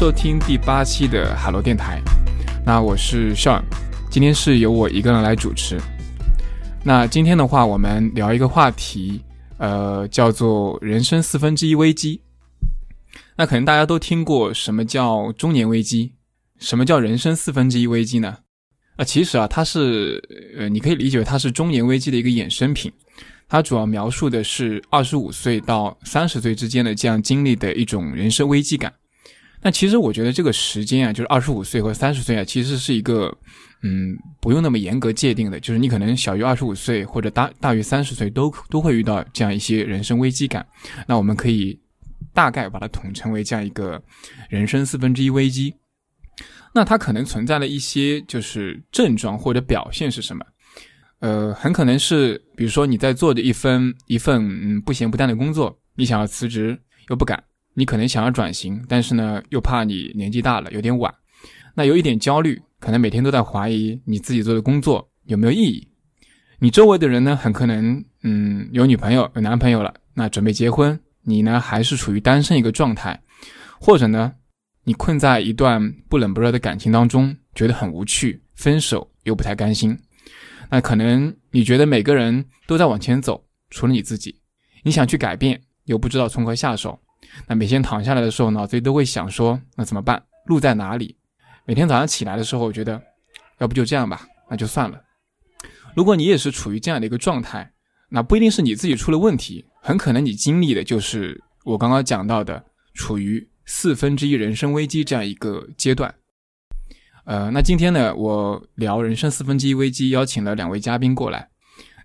收听第八期的海螺电台。那我是 Sean，今天是由我一个人来主持。那今天的话，我们聊一个话题，呃，叫做人生四分之一危机。那可能大家都听过什么叫中年危机，什么叫人生四分之一危机呢？啊，其实啊，它是呃，你可以理解为它是中年危机的一个衍生品。它主要描述的是二十五岁到三十岁之间的这样经历的一种人生危机感。那其实我觉得这个时间啊，就是二十五岁和三十岁啊，其实是一个嗯，不用那么严格界定的。就是你可能小于二十五岁或者大大于三十岁都都会遇到这样一些人生危机感。那我们可以大概把它统称为这样一个人生四分之一危机。那它可能存在的一些就是症状或者表现是什么？呃，很可能是，比如说你在做的一份一份嗯不咸不淡的工作，你想要辞职又不敢，你可能想要转型，但是呢又怕你年纪大了有点晚，那有一点焦虑，可能每天都在怀疑你自己做的工作有没有意义。你周围的人呢，很可能嗯有女朋友有男朋友了，那准备结婚，你呢还是处于单身一个状态，或者呢你困在一段不冷不热的感情当中，觉得很无趣，分手又不太甘心。那可能你觉得每个人都在往前走，除了你自己，你想去改变又不知道从何下手。那每天躺下来的时候，脑子里都会想说：那怎么办？路在哪里？每天早上起来的时候，我觉得，要不就这样吧，那就算了。如果你也是处于这样的一个状态，那不一定是你自己出了问题，很可能你经历的就是我刚刚讲到的，处于四分之一人生危机这样一个阶段。呃，那今天呢，我聊人生四分之一危机，邀请了两位嘉宾过来。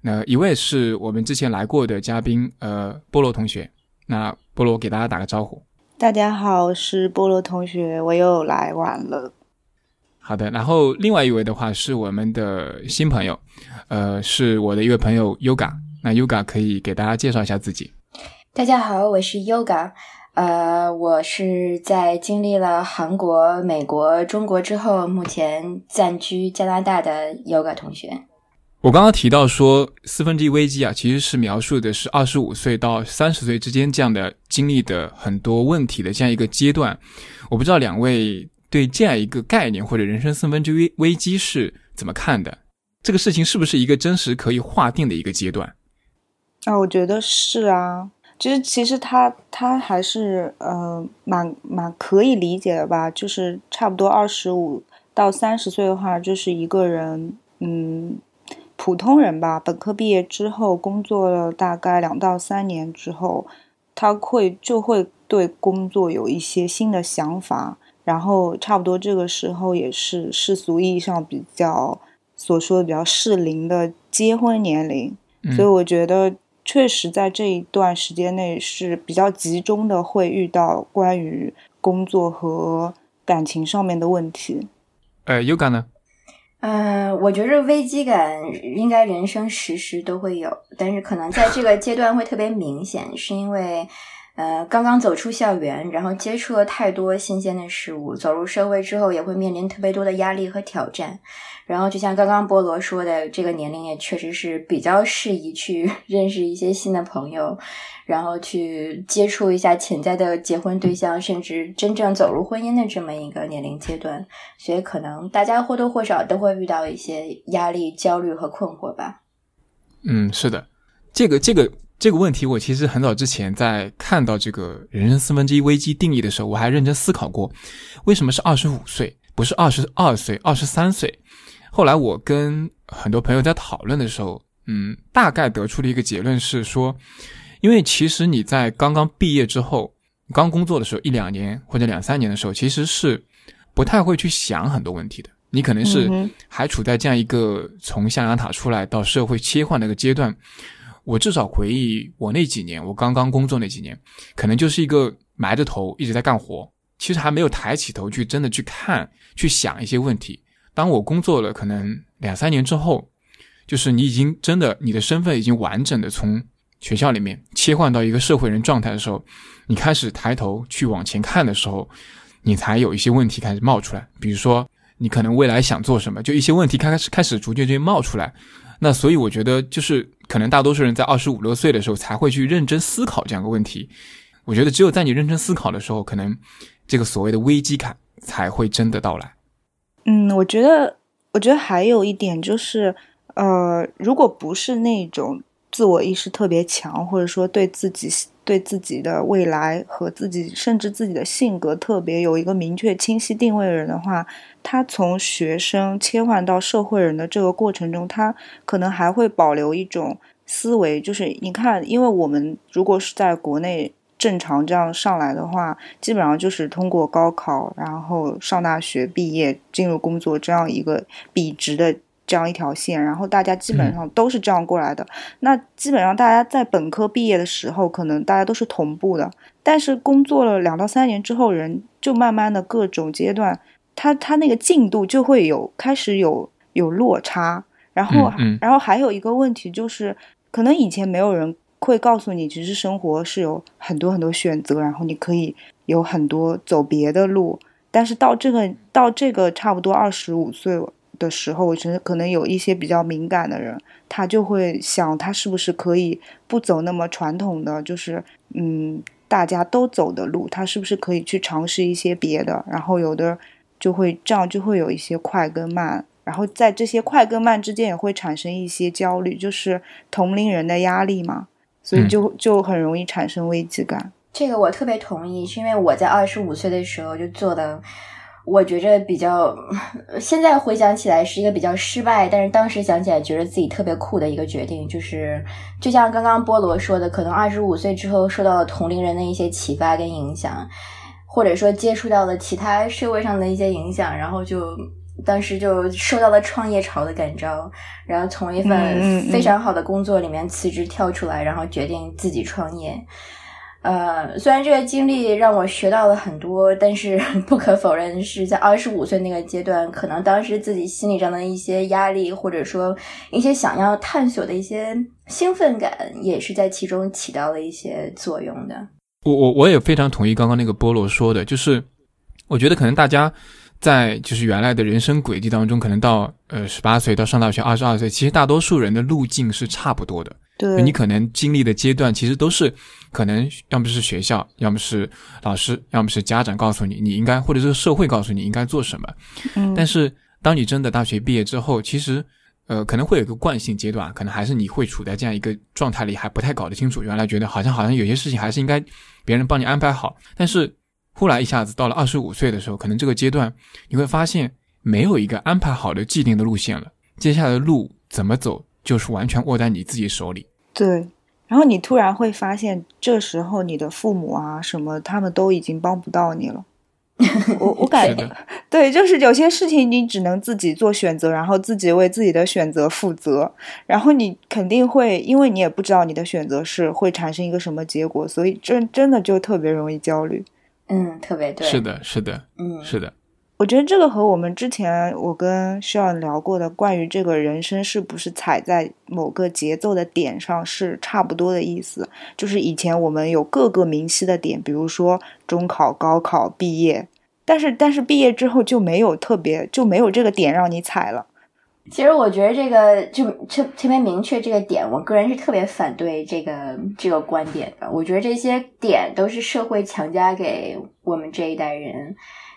那一位是我们之前来过的嘉宾，呃，菠萝同学。那菠萝给大家打个招呼。大家好，是菠萝同学，我又来晚了。好的，然后另外一位的话是我们的新朋友，呃，是我的一位朋友 Yoga。那 Yoga 可以给大家介绍一下自己。大家好，我是 Yoga。呃，我是在经历了韩国、美国、中国之后，目前暂居加拿大的 Yoga 同学。我刚刚提到说四分之一危机啊，其实是描述的是二十五岁到三十岁之间这样的经历的很多问题的这样一个阶段。我不知道两位对这样一个概念或者人生四分之一危机是怎么看的？这个事情是不是一个真实可以划定的一个阶段？啊，我觉得是啊。其实，其实他他还是呃蛮蛮可以理解的吧。就是差不多二十五到三十岁的话，就是一个人嗯普通人吧。本科毕业之后，工作了大概两到三年之后，他会就会对工作有一些新的想法。然后差不多这个时候，也是世俗意义上比较所说的比较适龄的结婚年龄。所以我觉得。确实，在这一段时间内是比较集中的，会遇到关于工作和感情上面的问题。呃，Yoga 呢？嗯，我觉着危机感应该人生时时都会有，但是可能在这个阶段会特别明显，是因为呃刚刚走出校园，然后接触了太多新鲜的事物，走入社会之后也会面临特别多的压力和挑战。然后，就像刚刚菠萝说的，这个年龄也确实是比较适宜去 认识一些新的朋友，然后去接触一下潜在的结婚对象，甚至真正走入婚姻的这么一个年龄阶段。所以，可能大家或多或少都会遇到一些压力、焦虑和困惑吧。嗯，是的，这个这个这个问题，我其实很早之前在看到这个人生四分之一危机定义的时候，我还认真思考过，为什么是二十五岁，不是二十二岁、二十三岁？后来我跟很多朋友在讨论的时候，嗯，大概得出了一个结论是说，因为其实你在刚刚毕业之后，刚工作的时候一两年或者两三年的时候，其实是不太会去想很多问题的。你可能是还处在这样一个从象牙塔出来到社会切换的一个阶段。我至少回忆我那几年，我刚刚工作那几年，可能就是一个埋着头一直在干活，其实还没有抬起头去真的去看、去想一些问题。当我工作了可能两三年之后，就是你已经真的你的身份已经完整的从学校里面切换到一个社会人状态的时候，你开始抬头去往前看的时候，你才有一些问题开始冒出来。比如说你可能未来想做什么，就一些问题开始开始逐渐就冒出来。那所以我觉得就是可能大多数人在二十五六岁的时候才会去认真思考这样一个问题。我觉得只有在你认真思考的时候，可能这个所谓的危机感才会真的到来。嗯，我觉得，我觉得还有一点就是，呃，如果不是那种自我意识特别强，或者说对自己、对自己的未来和自己甚至自己的性格特别有一个明确清晰定位的人的话，他从学生切换到社会人的这个过程中，他可能还会保留一种思维，就是你看，因为我们如果是在国内。正常这样上来的话，基本上就是通过高考，然后上大学毕业，进入工作这样一个笔直的这样一条线，然后大家基本上都是这样过来的。那基本上大家在本科毕业的时候，可能大家都是同步的，但是工作了两到三年之后，人就慢慢的各种阶段，他他那个进度就会有开始有有落差，然后然后还有一个问题就是，可能以前没有人。会告诉你，其实生活是有很多很多选择，然后你可以有很多走别的路。但是到这个到这个差不多二十五岁的时候，我觉得可能有一些比较敏感的人，他就会想，他是不是可以不走那么传统的，就是嗯大家都走的路，他是不是可以去尝试一些别的？然后有的就会这样，就会有一些快跟慢。然后在这些快跟慢之间，也会产生一些焦虑，就是同龄人的压力嘛。所以就就很容易产生危机感。这个我特别同意，是因为我在二十五岁的时候就做的，我觉着比较，现在回想起来是一个比较失败，但是当时想起来觉得自己特别酷的一个决定，就是就像刚刚菠萝说的，可能二十五岁之后受到了同龄人的一些启发跟影响，或者说接触到了其他社会上的一些影响，然后就。当时就受到了创业潮的感召，然后从一份非常好的工作里面辞职跳出来，然后决定自己创业。呃，虽然这个经历让我学到了很多，但是 不可否认是在二十五岁那个阶段，可能当时自己心理上的一些压力，或者说一些想要探索的一些兴奋感，也是在其中起到了一些作用的。我我我也非常同意刚刚那个菠萝说的，就是我觉得可能大家。在就是原来的人生轨迹当中，可能到呃十八岁到上大学二十二岁，其实大多数人的路径是差不多的。对，你可能经历的阶段其实都是，可能要么是学校，要么是老师，要么是家长告诉你你应该，或者是社会告诉你应该做什么。嗯。但是当你真的大学毕业之后，其实呃可能会有一个惯性阶段，可能还是你会处在这样一个状态里，还不太搞得清楚。原来觉得好像好像有些事情还是应该别人帮你安排好，但是。忽然一下子到了二十五岁的时候，可能这个阶段你会发现没有一个安排好的既定的路线了。接下来的路怎么走，就是完全握在你自己手里。对，然后你突然会发现，这时候你的父母啊什么，他们都已经帮不到你了。我我感觉，对，就是有些事情你只能自己做选择，然后自己为自己的选择负责。然后你肯定会，因为你也不知道你的选择是会产生一个什么结果，所以真真的就特别容易焦虑。嗯，特别对，是的，是的，嗯，是的。我觉得这个和我们之前我跟需要聊过的关于这个人生是不是踩在某个节奏的点上是差不多的意思。就是以前我们有各个明晰的点，比如说中考、高考、毕业，但是但是毕业之后就没有特别就没有这个点让你踩了。其实我觉得这个就特特别明确这个点，我个人是特别反对这个这个观点的。我觉得这些点都是社会强加给我们这一代人，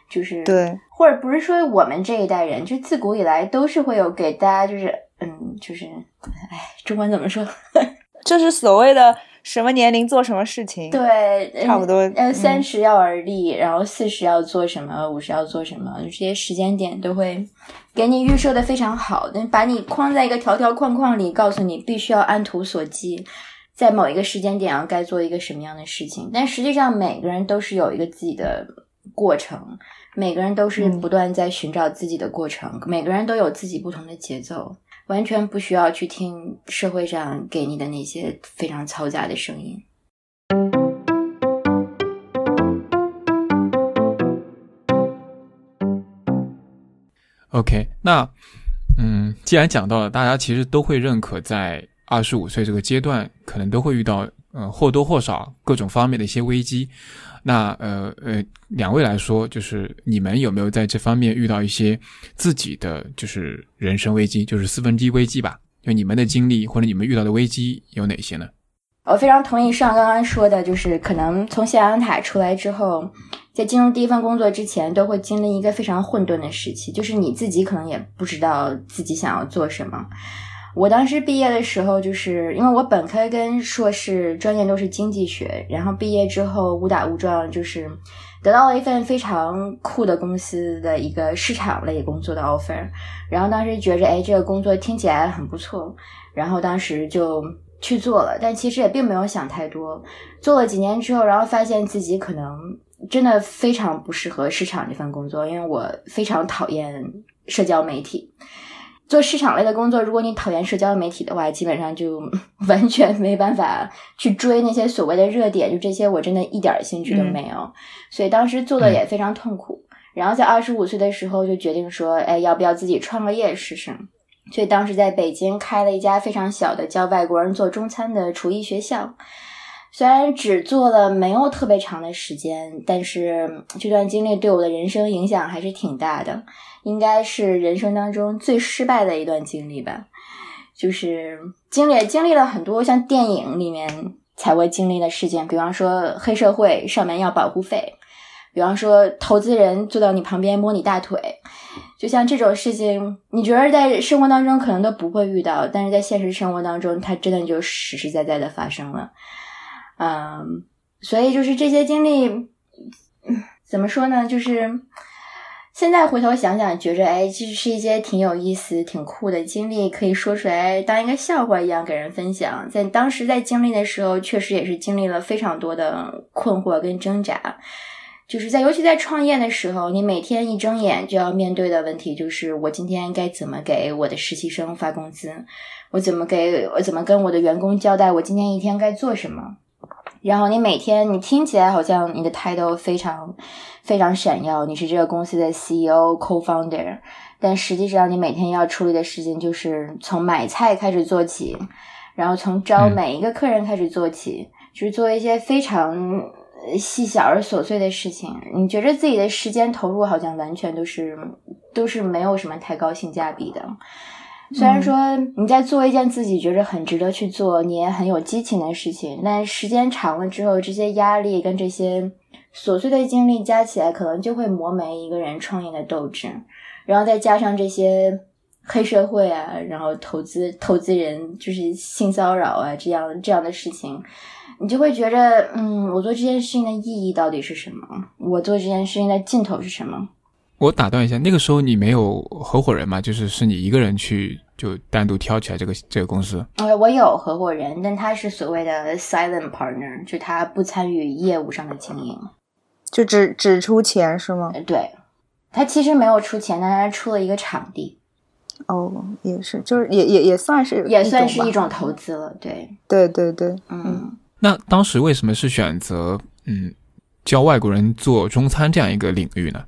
就是对，或者不是说我们这一代人，就自古以来都是会有给大家就是嗯，就是哎，中文怎么说？就是所谓的。什么年龄做什么事情？对，差不多。呃，三十要而立，然后四十要做什么，五十要做什么，就这些时间点都会给你预设的非常好，但把你框在一个条条框框里，告诉你必须要按图索骥，在某一个时间点要该做一个什么样的事情。但实际上，每个人都是有一个自己的过程，每个人都是不断在寻找自己的过程，每个人都有自己不同的节奏。完全不需要去听社会上给你的那些非常嘈杂的声音。OK，那嗯，既然讲到了，大家其实都会认可，在二十五岁这个阶段，可能都会遇到嗯或多或少各种方面的一些危机。那呃呃，两位来说，就是你们有没有在这方面遇到一些自己的就是人生危机，就是四分之一危机吧？就你们的经历或者你们遇到的危机有哪些呢？我非常同意上刚刚说的，就是可能从象牙塔出来之后，在进入第一份工作之前，都会经历一个非常混沌的时期，就是你自己可能也不知道自己想要做什么。我当时毕业的时候，就是因为我本科跟硕士专业都是经济学，然后毕业之后误打误撞就是得到了一份非常酷的公司的一个市场类工作的 offer，然后当时觉着哎这个工作听起来很不错，然后当时就。去做了，但其实也并没有想太多。做了几年之后，然后发现自己可能真的非常不适合市场这份工作，因为我非常讨厌社交媒体。做市场类的工作，如果你讨厌社交媒体的话，基本上就 完全没办法去追那些所谓的热点，就这些我真的一点兴趣都没有。所以当时做的也非常痛苦。然后在二十五岁的时候就决定说，哎，要不要自己创个业试试？所以当时在北京开了一家非常小的教外国人做中餐的厨艺学校，虽然只做了没有特别长的时间，但是这段经历对我的人生影响还是挺大的，应该是人生当中最失败的一段经历吧。就是经历经历了很多像电影里面才会经历的事件，比方说黑社会上门要保护费，比方说投资人坐到你旁边摸你大腿。就像这种事情，你觉得在生活当中可能都不会遇到，但是在现实生活当中，它真的就实实在在的发生了。嗯，所以就是这些经历，怎么说呢？就是现在回头想想，觉着哎，其实是一些挺有意思、挺酷的经历，可以说出来当一个笑话一样给人分享。在当时在经历的时候，确实也是经历了非常多的困惑跟挣扎。就是在，尤其在创业的时候，你每天一睁眼就要面对的问题就是：我今天该怎么给我的实习生发工资？我怎么给我怎么跟我的员工交代我今天一天该做什么？然后你每天，你听起来好像你的 title 非常非常闪耀，你是这个公司的 CEO、co-founder，但实际上你每天要处理的事情就是从买菜开始做起，然后从招每一个客人开始做起，就是做一些非常。细小而琐碎的事情，你觉得自己的时间投入好像完全都是都是没有什么太高性价比的。虽然说你在做一件自己觉着很值得去做，你也很有激情的事情，但时间长了之后，这些压力跟这些琐碎的经历加起来，可能就会磨没一个人创业的斗志。然后再加上这些黑社会啊，然后投资投资人就是性骚扰啊，这样这样的事情。你就会觉着，嗯，我做这件事情的意义到底是什么？我做这件事情的尽头是什么？我打断一下，那个时候你没有合伙人吗？就是是你一个人去就单独挑起来这个这个公司？呃，我有合伙人，但他是所谓的 silent partner，就他不参与业务上的经营，就只只出钱是吗？对，他其实没有出钱，但他出了一个场地。哦，也是，就是也也也算是也算是一种投资了。对，对对对，嗯。那当时为什么是选择嗯教外国人做中餐这样一个领域呢？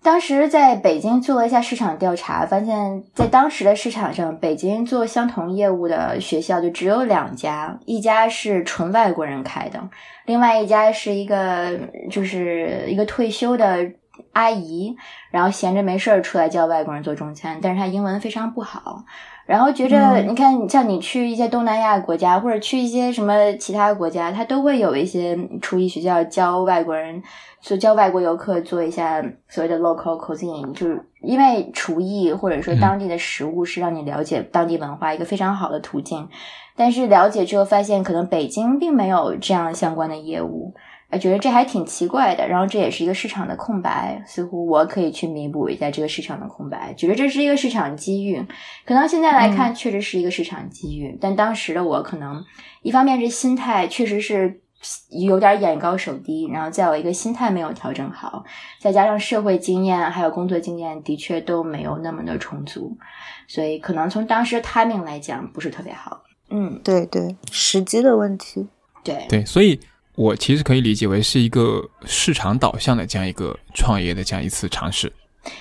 当时在北京做了一下市场调查，发现在当时的市场上，北京做相同业务的学校就只有两家，一家是纯外国人开的，另外一家是一个就是一个退休的阿姨，然后闲着没事儿出来教外国人做中餐，但是她英文非常不好。然后觉着，你看，像你去一些东南亚国家，或者去一些什么其他国家，他都会有一些厨艺学校教外国人，就教外国游客做一下所谓的 local cuisine，就是因为厨艺或者说当地的食物是让你了解当地文化一个非常好的途径。但是了解之后发现，可能北京并没有这样相关的业务。哎，觉得这还挺奇怪的，然后这也是一个市场的空白，似乎我可以去弥补一下这个市场的空白，觉得这是一个市场机遇。可能现在来看，确实是一个市场机遇，但当时的我可能一方面是心态确实是有点眼高手低，然后再有一个心态没有调整好，再加上社会经验还有工作经验的确都没有那么的充足，所以可能从当时 timing 来讲不是特别好。嗯，对对，时机的问题。对对，所以。我其实可以理解为是一个市场导向的这样一个创业的这样一次尝试，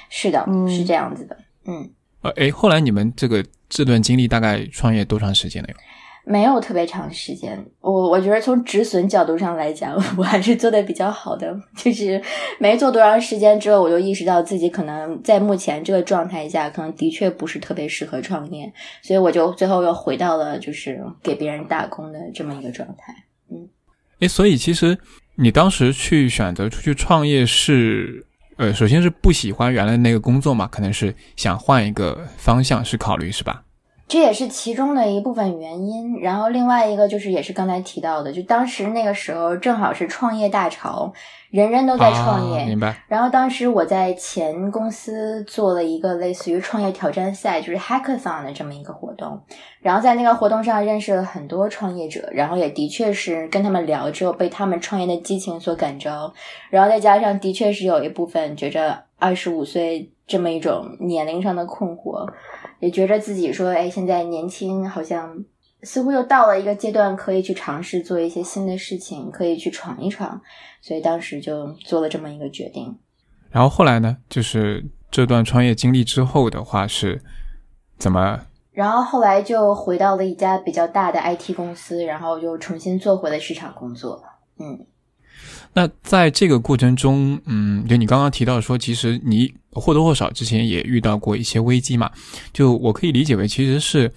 是的，是这样子的，嗯，呃，哎，后来你们这个这段经历大概创业多长时间了？没有特别长时间，我我觉得从止损角度上来讲，我还是做的比较好的。就是没做多长时间之后，我就意识到自己可能在目前这个状态下，可能的确不是特别适合创业，所以我就最后又回到了就是给别人打工的这么一个状态。哎，所以其实你当时去选择出去创业是，呃，首先是不喜欢原来那个工作嘛，可能是想换一个方向是考虑是吧？这也是其中的一部分原因，然后另外一个就是也是刚才提到的，就当时那个时候正好是创业大潮，人人都在创业，明白。然后当时我在前公司做了一个类似于创业挑战赛，就是 hackathon 的这么一个活动，然后在那个活动上认识了很多创业者，然后也的确是跟他们聊之后被他们创业的激情所感召，然后再加上的确是有一部分觉着二十五岁这么一种年龄上的困惑。也觉着自己说，哎，现在年轻，好像似乎又到了一个阶段，可以去尝试做一些新的事情，可以去闯一闯，所以当时就做了这么一个决定。然后后来呢，就是这段创业经历之后的话是怎么？然后后来就回到了一家比较大的 IT 公司，然后又重新做回了市场工作。嗯。那在这个过程中，嗯，就你刚刚提到说，其实你或多或少之前也遇到过一些危机嘛？就我可以理解为，其实是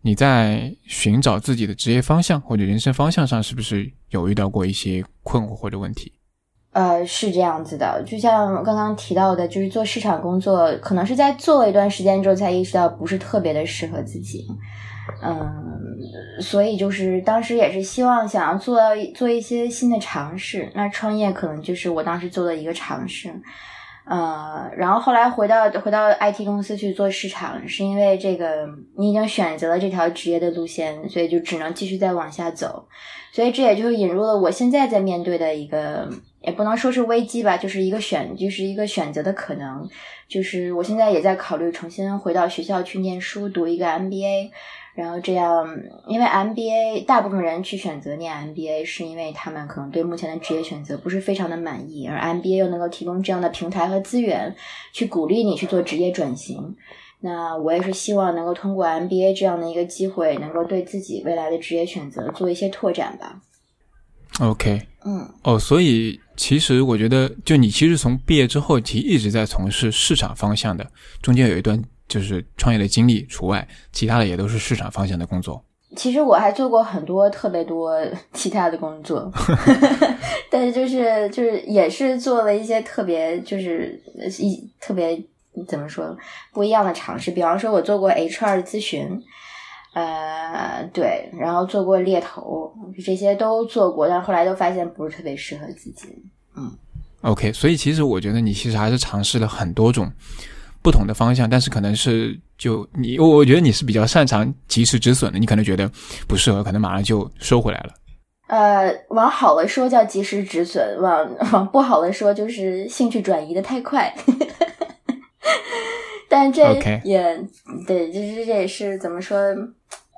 你在寻找自己的职业方向或者人生方向上，是不是有遇到过一些困惑或者问题？呃，是这样子的，就像刚刚提到的，就是做市场工作，可能是在做一段时间之后，才意识到不是特别的适合自己。嗯，所以就是当时也是希望想要做做一些新的尝试，那创业可能就是我当时做的一个尝试。呃，然后后来回到回到 IT 公司去做市场，是因为这个你已经选择了这条职业的路线，所以就只能继续再往下走。所以这也就引入了我现在在面对的一个，也不能说是危机吧，就是一个选，就是一个选择的可能。就是我现在也在考虑重新回到学校去念书，读一个 MBA。然后这样，因为 MBA 大部分人去选择念 MBA，是因为他们可能对目前的职业选择不是非常的满意，而 MBA 又能够提供这样的平台和资源，去鼓励你去做职业转型。那我也是希望能够通过 MBA 这样的一个机会，能够对自己未来的职业选择做一些拓展吧。OK，嗯，哦，所以其实我觉得，就你其实从毕业之后，其实一直在从事市场方向的，中间有一段。就是创业的经历除外，其他的也都是市场方向的工作。其实我还做过很多特别多其他的工作，但是就是就是也是做了一些特别就是一特别怎么说不一样的尝试。比方说，我做过 HR 咨询，呃，对，然后做过猎头，这些都做过，但后来都发现不是特别适合自己。嗯，OK，所以其实我觉得你其实还是尝试了很多种。不同的方向，但是可能是就你，我我觉得你是比较擅长及时止损的，你可能觉得不适合，可能马上就收回来了。呃，往好了说叫及时止损，往 往不好的说就是兴趣转移的太快。但这也对，就是这也是怎么说？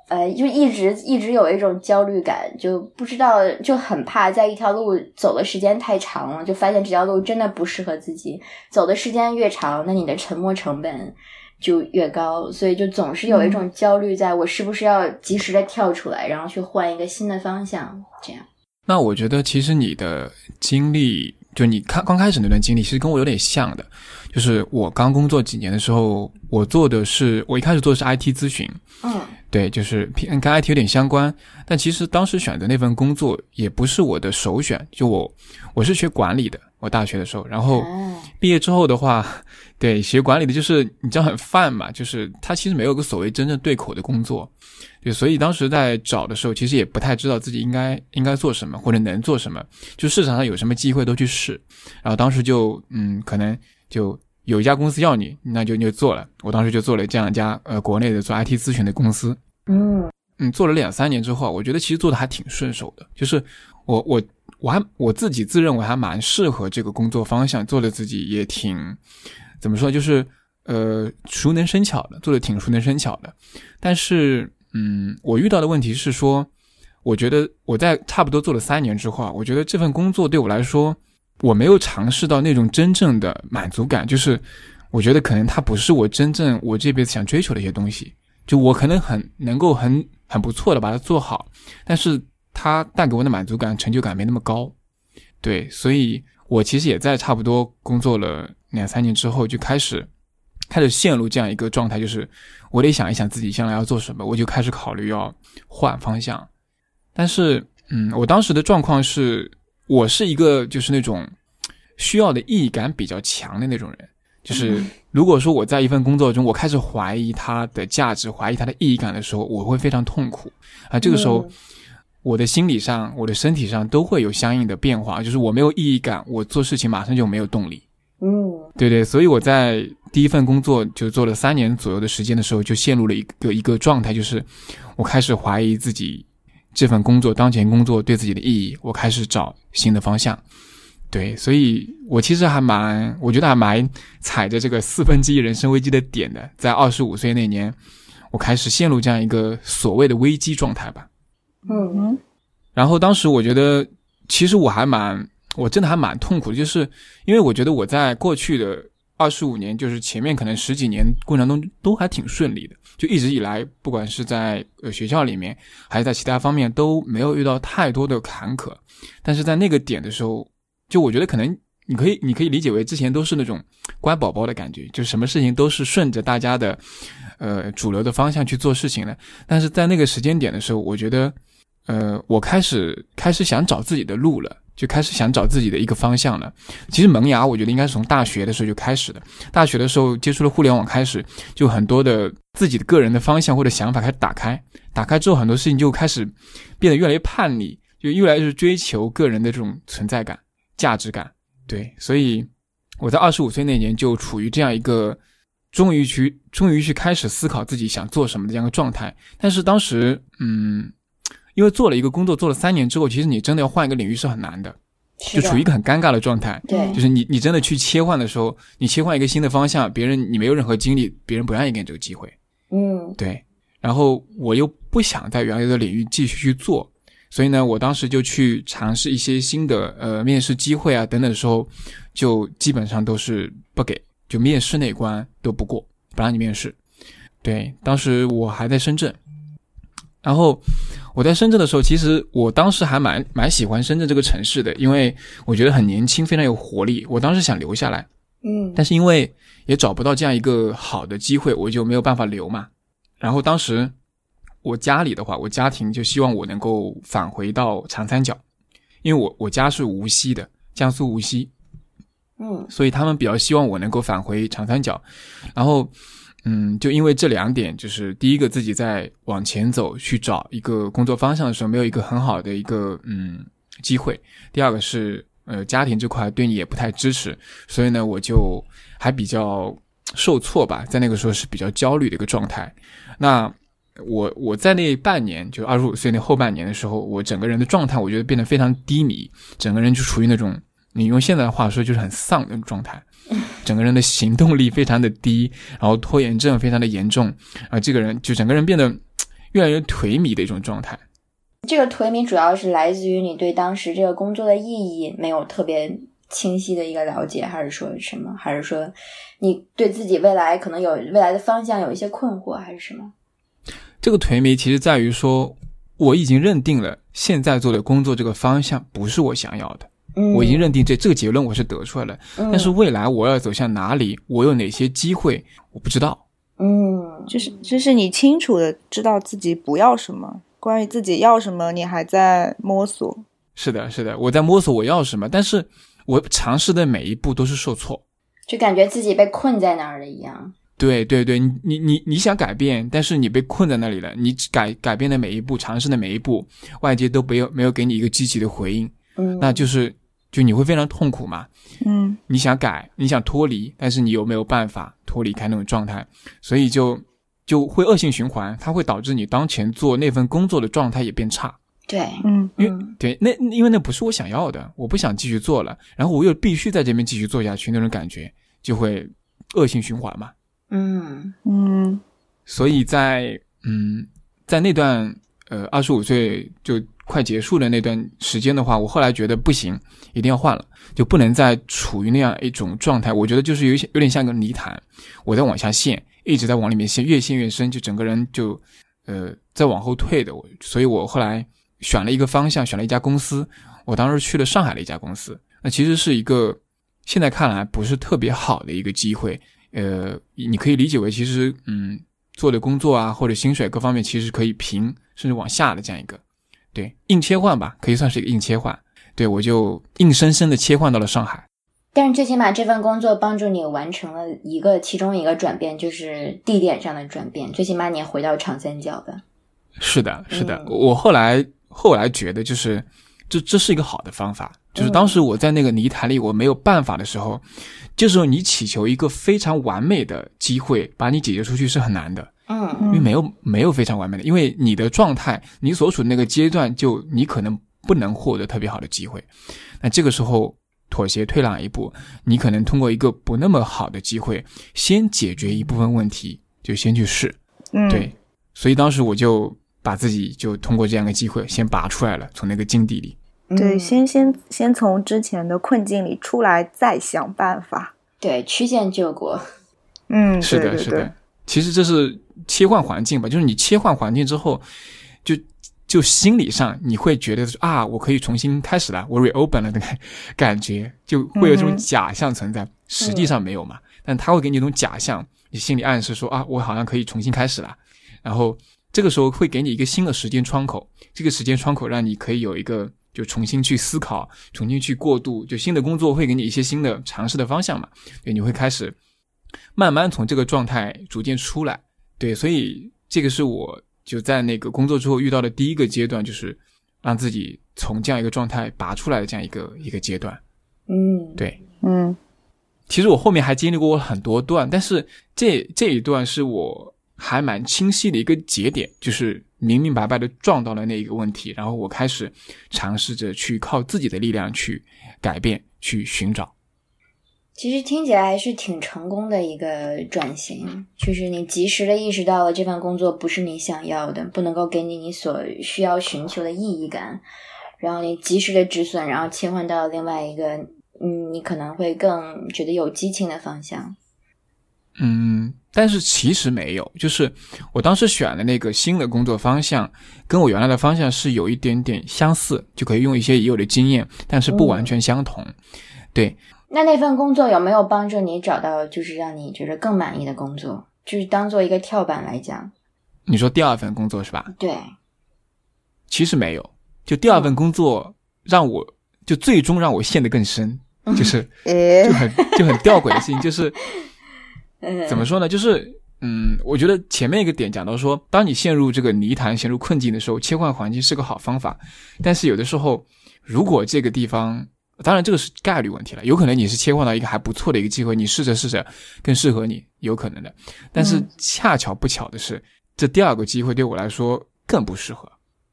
呃，就一直一直有一种焦虑感，就不知道，就很怕在一条路走的时间太长了，就发现这条路真的不适合自己。走的时间越长，那你的沉没成本就越高，所以就总是有一种焦虑，在我是不是要及时的跳出来，然后去换一个新的方向？这样。那我觉得，其实你的经历，就你看刚开始那段经历，其实跟我有点像的，就是我刚工作几年的时候，我做的是，我一开始做的是 IT 咨询，嗯。对，就是跟 IT 有点相关，但其实当时选择那份工作也不是我的首选。就我，我是学管理的，我大学的时候，然后毕业之后的话，对学管理的，就是你知道很泛嘛，就是他其实没有个所谓真正对口的工作，对，所以当时在找的时候，其实也不太知道自己应该应该做什么或者能做什么，就市场上有什么机会都去试，然后当时就嗯，可能就。有一家公司要你，那就你就做了。我当时就做了这样一家呃国内的做 IT 咨询的公司。嗯嗯，做了两三年之后，我觉得其实做的还挺顺手的。就是我我我还我自己自认为还蛮适合这个工作方向，做的自己也挺怎么说，就是呃熟能生巧的，做的挺熟能生巧的。但是嗯，我遇到的问题是说，我觉得我在差不多做了三年之后啊，我觉得这份工作对我来说。我没有尝试到那种真正的满足感，就是我觉得可能它不是我真正我这辈子想追求的一些东西。就我可能很能够很很不错的把它做好，但是它带给我的满足感、成就感没那么高。对，所以我其实也在差不多工作了两三年之后，就开始开始陷入这样一个状态，就是我得想一想自己将来要做什么，我就开始考虑要换方向。但是，嗯，我当时的状况是，我是一个就是那种需要的意义感比较强的那种人。就是如果说我在一份工作中，我开始怀疑它的价值、怀疑它的意义感的时候，我会非常痛苦啊。这个时候，我的心理上、我的身体上都会有相应的变化。就是我没有意义感，我做事情马上就没有动力。嗯，对对，所以我在第一份工作就做了三年左右的时间的时候，就陷入了一个一个状态，就是我开始怀疑自己这份工作、当前工作对自己的意义，我开始找新的方向。对，所以我其实还蛮，我觉得还蛮踩着这个四分之一人生危机的点的，在二十五岁那年，我开始陷入这样一个所谓的危机状态吧。嗯，然后当时我觉得，其实我还蛮，我真的还蛮痛苦的，就是因为我觉得我在过去的二十五年，就是前面可能十几年过程中都还挺顺利的，就一直以来，不管是在呃学校里面，还是在其他方面，都没有遇到太多的坎坷，但是在那个点的时候。就我觉得可能你可以你可以理解为之前都是那种乖宝宝的感觉，就什么事情都是顺着大家的呃主流的方向去做事情的。但是在那个时间点的时候，我觉得呃我开始开始想找自己的路了，就开始想找自己的一个方向了。其实萌芽我觉得应该是从大学的时候就开始的。大学的时候接触了互联网，开始就很多的自己的个人的方向或者想法开始打开，打开之后很多事情就开始变得越来越叛逆，就越来越追求个人的这种存在感。价值感，对，所以我在二十五岁那年就处于这样一个终于去终于去开始思考自己想做什么的这样一个状态。但是当时，嗯，因为做了一个工作做了三年之后，其实你真的要换一个领域是很难的，就处于一个很尴尬的状态。对，就是你你真的去切换的时候，你切换一个新的方向，别人你没有任何经历，别人不愿意给你这个机会。嗯，对。然后我又不想在原来的领域继续去做。所以呢，我当时就去尝试一些新的呃面试机会啊等等的时候，就基本上都是不给，就面试那关都不过，不让你面试。对，当时我还在深圳，然后我在深圳的时候，其实我当时还蛮蛮喜欢深圳这个城市的，因为我觉得很年轻，非常有活力。我当时想留下来，嗯，但是因为也找不到这样一个好的机会，我就没有办法留嘛。然后当时。我家里的话，我家庭就希望我能够返回到长三角，因为我我家是无锡的，江苏无锡，嗯，所以他们比较希望我能够返回长三角。然后，嗯，就因为这两点，就是第一个自己在往前走去找一个工作方向的时候，没有一个很好的一个嗯机会；第二个是呃家庭这块对你也不太支持，所以呢，我就还比较受挫吧，在那个时候是比较焦虑的一个状态。那。我我在那半年，就二十五岁那后半年的时候，我整个人的状态，我觉得变得非常低迷，整个人就处于那种，你用现在的话说，就是很丧的那种状态，整个人的行动力非常的低，然后拖延症非常的严重，啊，这个人就整个人变得越来越颓靡的一种状态。这个颓靡主要是来自于你对当时这个工作的意义没有特别清晰的一个了解，还是说什么？还是说你对自己未来可能有未来的方向有一些困惑，还是什么？这个颓靡其实在于说，我已经认定了现在做的工作这个方向不是我想要的。嗯，我已经认定这这个结论我是得出来了。嗯，但是未来我要走向哪里，我有哪些机会，我不知道。嗯，就是就是你清楚的知道自己不要什么，关于自己要什么，你还在摸索。是的，是的，我在摸索我要什么，但是我尝试的每一步都是受挫，就感觉自己被困在那儿了一样。对对对，你你你你想改变，但是你被困在那里了。你改改变的每一步，尝试的每一步，外界都没有没有给你一个积极的回应，嗯，那就是就你会非常痛苦嘛。嗯，你想改，你想脱离，但是你又没有办法脱离开那种状态，所以就就会恶性循环，它会导致你当前做那份工作的状态也变差。对，嗯，因为对那因为那不是我想要的，我不想继续做了，然后我又必须在这边继续做下去，那种感觉就会恶性循环嘛。嗯嗯，所以在嗯，在那段呃二十五岁就快结束的那段时间的话，我后来觉得不行，一定要换了，就不能再处于那样一种状态。我觉得就是有些有点像个泥潭，我在往下陷，一直在往里面陷，越陷越深，就整个人就呃在往后退的，我所以我后来选了一个方向，选了一家公司。我当时去了上海的一家公司，那其实是一个现在看来不是特别好的一个机会。呃，你可以理解为其实嗯做的工作啊或者薪水各方面其实可以平甚至往下的这样一个，对硬切换吧，可以算是一个硬切换。对我就硬生生的切换到了上海。但是最起码这份工作帮助你完成了一个其中一个转变，就是地点上的转变。最起码你回到长三角的。是的，是的。我后来后来觉得，就是这这是一个好的方法。就是当时我在那个泥潭里，我没有办法的时候，这时候你祈求一个非常完美的机会把你解决出去是很难的。嗯，因为没有没有非常完美的，因为你的状态，你所处的那个阶段，就你可能不能获得特别好的机会。那这个时候。妥协退让一步，你可能通过一个不那么好的机会，先解决一部分问题，就先去试。嗯，对，所以当时我就把自己就通过这样的机会先拔出来了，从那个境地里。对，先先先从之前的困境里出来，再想办法。对，曲线救国。嗯，是的，是的。其实这是切换环境吧，就是你切换环境之后，就。就心理上你会觉得啊，我可以重新开始了，我 reopen 了的感 感觉，就会有这种假象存在，实际上没有嘛。但他会给你一种假象，你心理暗示说啊，我好像可以重新开始了。然后这个时候会给你一个新的时间窗口，这个时间窗口让你可以有一个就重新去思考，重新去过渡，就新的工作会给你一些新的尝试的方向嘛。对，你会开始慢慢从这个状态逐渐出来。对，所以这个是我。就在那个工作之后遇到的第一个阶段，就是让自己从这样一个状态拔出来的这样一个一个阶段。嗯，对，嗯，其实我后面还经历过很多段，但是这这一段是我还蛮清晰的一个节点，就是明明白白的撞到了那一个问题，然后我开始尝试着去靠自己的力量去改变，去寻找。其实听起来还是挺成功的一个转型，就是你及时的意识到了这份工作不是你想要的，不能够给你你所需要寻求的意义感，然后你及时的止损，然后切换到另外一个，嗯，你可能会更觉得有激情的方向。嗯，但是其实没有，就是我当时选的那个新的工作方向，跟我原来的方向是有一点点相似，就可以用一些已有的经验，但是不完全相同，对。那那份工作有没有帮助你找到就是让你觉得更满意的工作？就是当做一个跳板来讲，你说第二份工作是吧？对，其实没有，就第二份工作让我就最终让我陷得更深，就是就很就很吊诡的事情，就是 怎么说呢？就是嗯，我觉得前面一个点讲到说，当你陷入这个泥潭、陷入困境的时候，切换环境是个好方法，但是有的时候，如果这个地方。当然，这个是概率问题了，有可能你是切换到一个还不错的一个机会，你试着试着更适合你，有可能的。但是恰巧不巧的是，这第二个机会对我来说更不适合。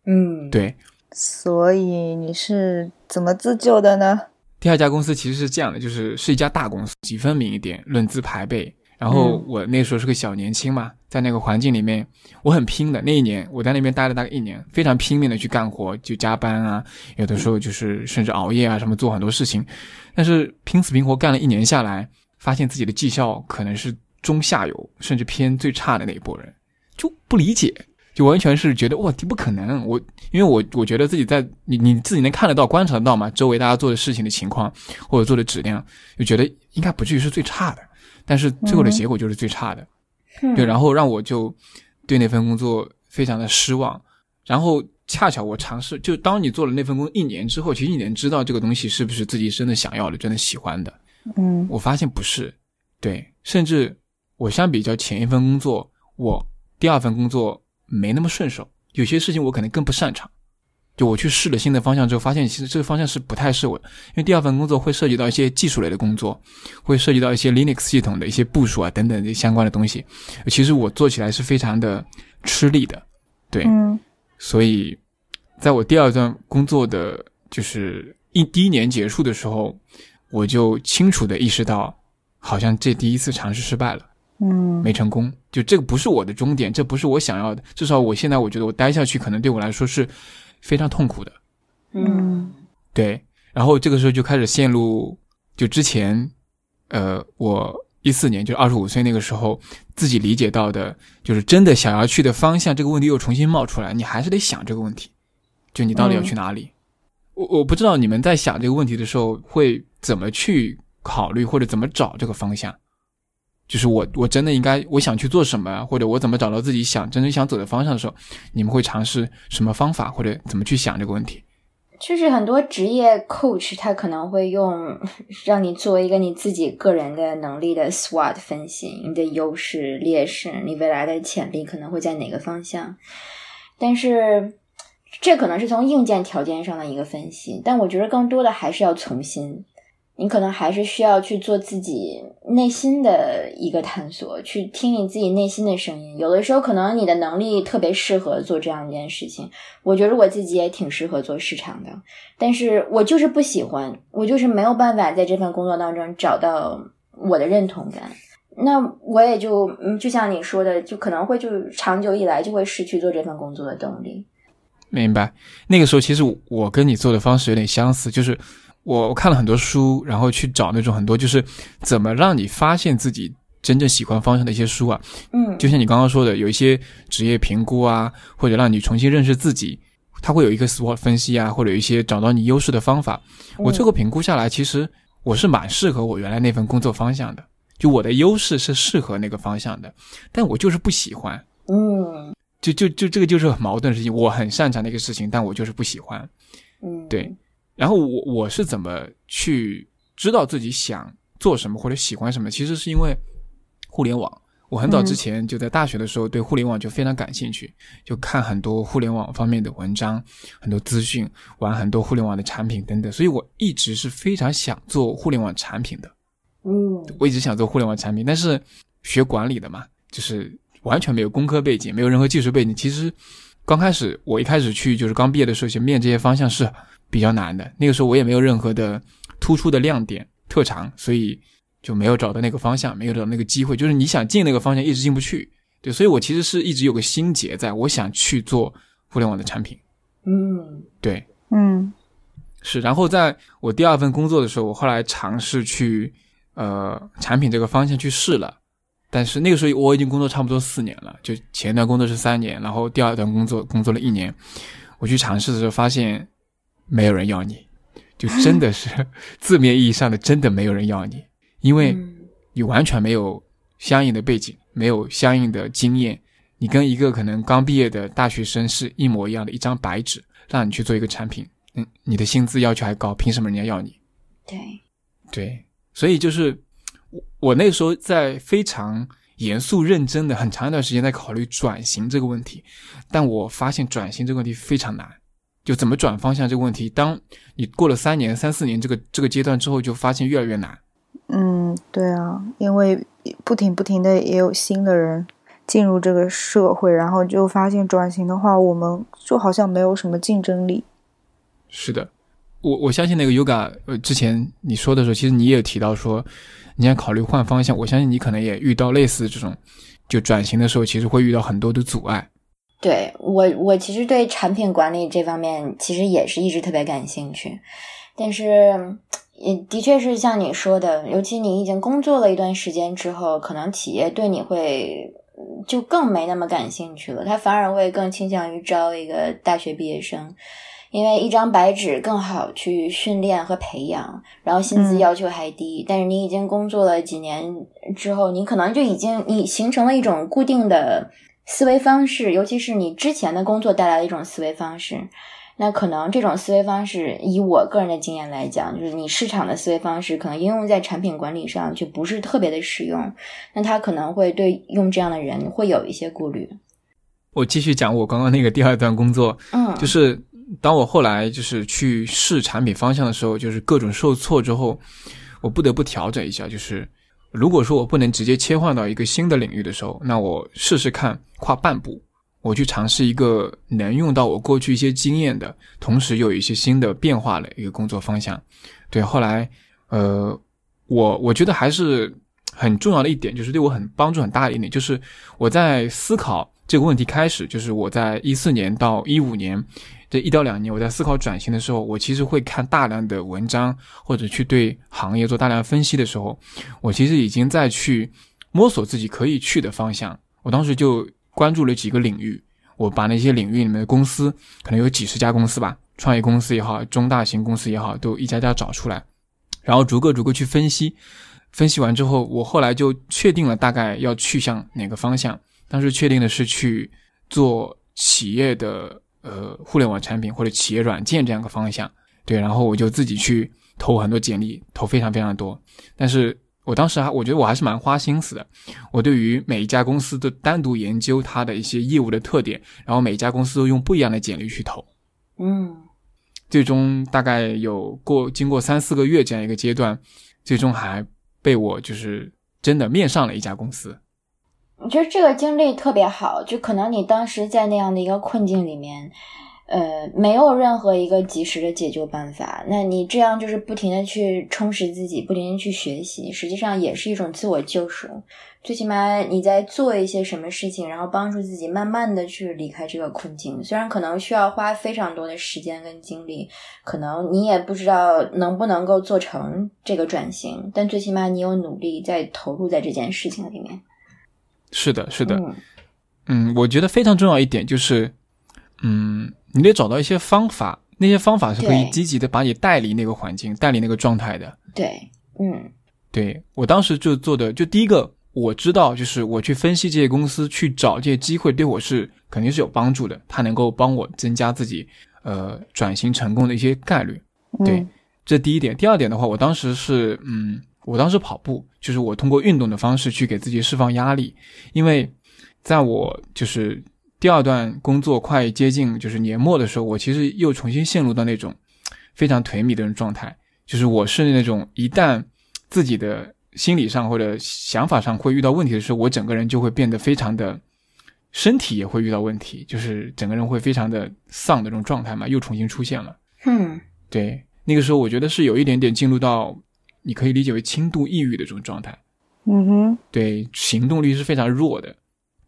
嗯，对。所以你是怎么自救的呢？第二家公司其实是这样的，就是是一家大公司，几分明一点，论资排辈。然后我那时候是个小年轻嘛，在那个环境里面，我很拼的。那一年我在那边待了大概一年，非常拼命的去干活，就加班啊，有的时候就是甚至熬夜啊，什么做很多事情。但是拼死拼活干了一年下来，发现自己的绩效可能是中下游，甚至偏最差的那一波人，就不理解，就完全是觉得哇，不可能。我因为我我觉得自己在你你自己能看得到、观察得到嘛，周围大家做的事情的情况或者做的质量，就觉得应该不至于是最差的。但是最后的结果就是最差的，对，然后让我就对那份工作非常的失望。然后恰巧我尝试，就当你做了那份工一年之后，其实你能知道这个东西是不是自己真的想要的、真的喜欢的。嗯，我发现不是，对，甚至我相比较前一份工作，我第二份工作没那么顺手，有些事情我可能更不擅长。就我去试了新的方向之后，发现其实这个方向是不太适合，因为第二份工作会涉及到一些技术类的工作，会涉及到一些 Linux 系统的一些部署啊等等这相关的东西，其实我做起来是非常的吃力的，对，所以在我第二段工作的就是一第一年结束的时候，我就清楚的意识到，好像这第一次尝试失败了，嗯，没成功，就这个不是我的终点，这不是我想要的，至少我现在我觉得我待下去可能对我来说是。非常痛苦的，嗯，对，然后这个时候就开始陷入，就之前，呃，我一四年，就二十五岁那个时候，自己理解到的，就是真的想要去的方向，这个问题又重新冒出来，你还是得想这个问题，就你到底要去哪里？我我不知道你们在想这个问题的时候会怎么去考虑，或者怎么找这个方向。就是我我真的应该我想去做什么，或者我怎么找到自己想真正想走的方向的时候，你们会尝试什么方法，或者怎么去想这个问题？就是很多职业 coach 他可能会用让你做一个你自己个人的能力的 SWOT 分析，你的优势、劣势，你未来的潜力可能会在哪个方向。但是这可能是从硬件条件上的一个分析，但我觉得更多的还是要从心。你可能还是需要去做自己内心的一个探索，去听你自己内心的声音。有的时候，可能你的能力特别适合做这样一件事情。我觉得我自己也挺适合做市场的，但是我就是不喜欢，我就是没有办法在这份工作当中找到我的认同感。那我也就，就像你说的，就可能会就长久以来就会失去做这份工作的动力。明白。那个时候，其实我跟你做的方式有点相似，就是。我我看了很多书，然后去找那种很多就是怎么让你发现自己真正喜欢方向的一些书啊。嗯，就像你刚刚说的，有一些职业评估啊，或者让你重新认识自己，它会有一个 SWOT 分析啊，或者有一些找到你优势的方法。我最后评估下来，其实我是蛮适合我原来那份工作方向的，就我的优势是适合那个方向的，但我就是不喜欢。嗯，就就就这个就是很矛盾的事情，我很擅长的一个事情，但我就是不喜欢。嗯，对。然后我我是怎么去知道自己想做什么或者喜欢什么？其实是因为互联网。我很早之前就在大学的时候对互联网就非常感兴趣，就看很多互联网方面的文章、很多资讯，玩很多互联网的产品等等。所以我一直是非常想做互联网产品的。嗯，我一直想做互联网产品，但是学管理的嘛，就是完全没有工科背景，没有任何技术背景。其实刚开始我一开始去就是刚毕业的时候，去面这些方向是。比较难的，那个时候我也没有任何的突出的亮点特长，所以就没有找到那个方向，没有找到那个机会。就是你想进那个方向，一直进不去。对，所以我其实是一直有个心结，在我想去做互联网的产品。嗯，对，嗯，是。然后在我第二份工作的时候，我后来尝试去呃产品这个方向去试了，但是那个时候我已经工作差不多四年了，就前一段工作是三年，然后第二段工作工作了一年，我去尝试的时候发现。没有人要你，就真的是 字面意义上的真的没有人要你，因为你完全没有相应的背景，没有相应的经验，你跟一个可能刚毕业的大学生是一模一样的一张白纸，让你去做一个产品，嗯，你的薪资要求还高，凭什么人家要你？对，对，所以就是我我那时候在非常严肃认真的很长一段时间在考虑转型这个问题，但我发现转型这个问题非常难。就怎么转方向这个问题，当你过了三年、三四年这个这个阶段之后，就发现越来越难。嗯，对啊，因为不停不停的也有新的人进入这个社会，然后就发现转型的话，我们就好像没有什么竞争力。是的，我我相信那个 Yoga，呃，之前你说的时候，其实你也有提到说，你想考虑换方向，我相信你可能也遇到类似这种，就转型的时候，其实会遇到很多的阻碍。对我，我其实对产品管理这方面其实也是一直特别感兴趣，但是也的确是像你说的，尤其你已经工作了一段时间之后，可能企业对你会就更没那么感兴趣了，他反而会更倾向于招一个大学毕业生，因为一张白纸更好去训练和培养，然后薪资要求还低，但是你已经工作了几年之后，你可能就已经你形成了一种固定的。思维方式，尤其是你之前的工作带来的一种思维方式，那可能这种思维方式，以我个人的经验来讲，就是你市场的思维方式，可能应用在产品管理上就不是特别的实用。那他可能会对用这样的人会有一些顾虑。我继续讲我刚刚那个第二段工作，嗯，就是当我后来就是去试产品方向的时候，就是各种受挫之后，我不得不调整一下，就是。如果说我不能直接切换到一个新的领域的时候，那我试试看跨半步，我去尝试一个能用到我过去一些经验的，同时又有一些新的变化的一个工作方向。对，后来，呃，我我觉得还是很重要的一点，就是对我很帮助很大的一点，就是我在思考这个问题开始，就是我在一四年到一五年这一到两年我在思考转型的时候，我其实会看大量的文章，或者去对行业做大量分析的时候，我其实已经在去摸索自己可以去的方向。我当时就关注了几个领域，我把那些领域里面的公司，可能有几十家公司吧，创业公司也好，中大型公司也好，都一家家找出来，然后逐个逐个去分析。分析完之后，我后来就确定了大概要去向哪个方向。当时确定的是去做企业的。呃，互联网产品或者企业软件这样一个方向，对，然后我就自己去投很多简历，投非常非常多。但是我当时还，我觉得我还是蛮花心思的。我对于每一家公司都单独研究它的一些业务的特点，然后每一家公司都用不一样的简历去投。嗯，最终大概有过经过三四个月这样一个阶段，最终还被我就是真的面上了一家公司。我觉得这个经历特别好，就可能你当时在那样的一个困境里面，呃，没有任何一个及时的解救办法。那你这样就是不停的去充实自己，不停的去学习，实际上也是一种自我救赎。最起码你在做一些什么事情，然后帮助自己慢慢的去离开这个困境。虽然可能需要花非常多的时间跟精力，可能你也不知道能不能够做成这个转型，但最起码你有努力在投入在这件事情里面。是的，是的，嗯，我觉得非常重要一点就是，嗯，你得找到一些方法，那些方法是可以积极的把你带离那个环境，带离那个状态的。对，嗯，对我当时就做的，就第一个我知道，就是我去分析这些公司，去找这些机会，对我是肯定是有帮助的，它能够帮我增加自己呃转型成功的一些概率。对，这第一点。第二点的话，我当时是嗯。我当时跑步，就是我通过运动的方式去给自己释放压力，因为在我就是第二段工作快接近就是年末的时候，我其实又重新陷入到那种非常颓靡的种状态，就是我是那种一旦自己的心理上或者想法上会遇到问题的时候，我整个人就会变得非常的，身体也会遇到问题，就是整个人会非常的丧的这种状态嘛，又重新出现了。嗯，对，那个时候我觉得是有一点点进入到。你可以理解为轻度抑郁的这种状态，嗯哼，对，行动力是非常弱的，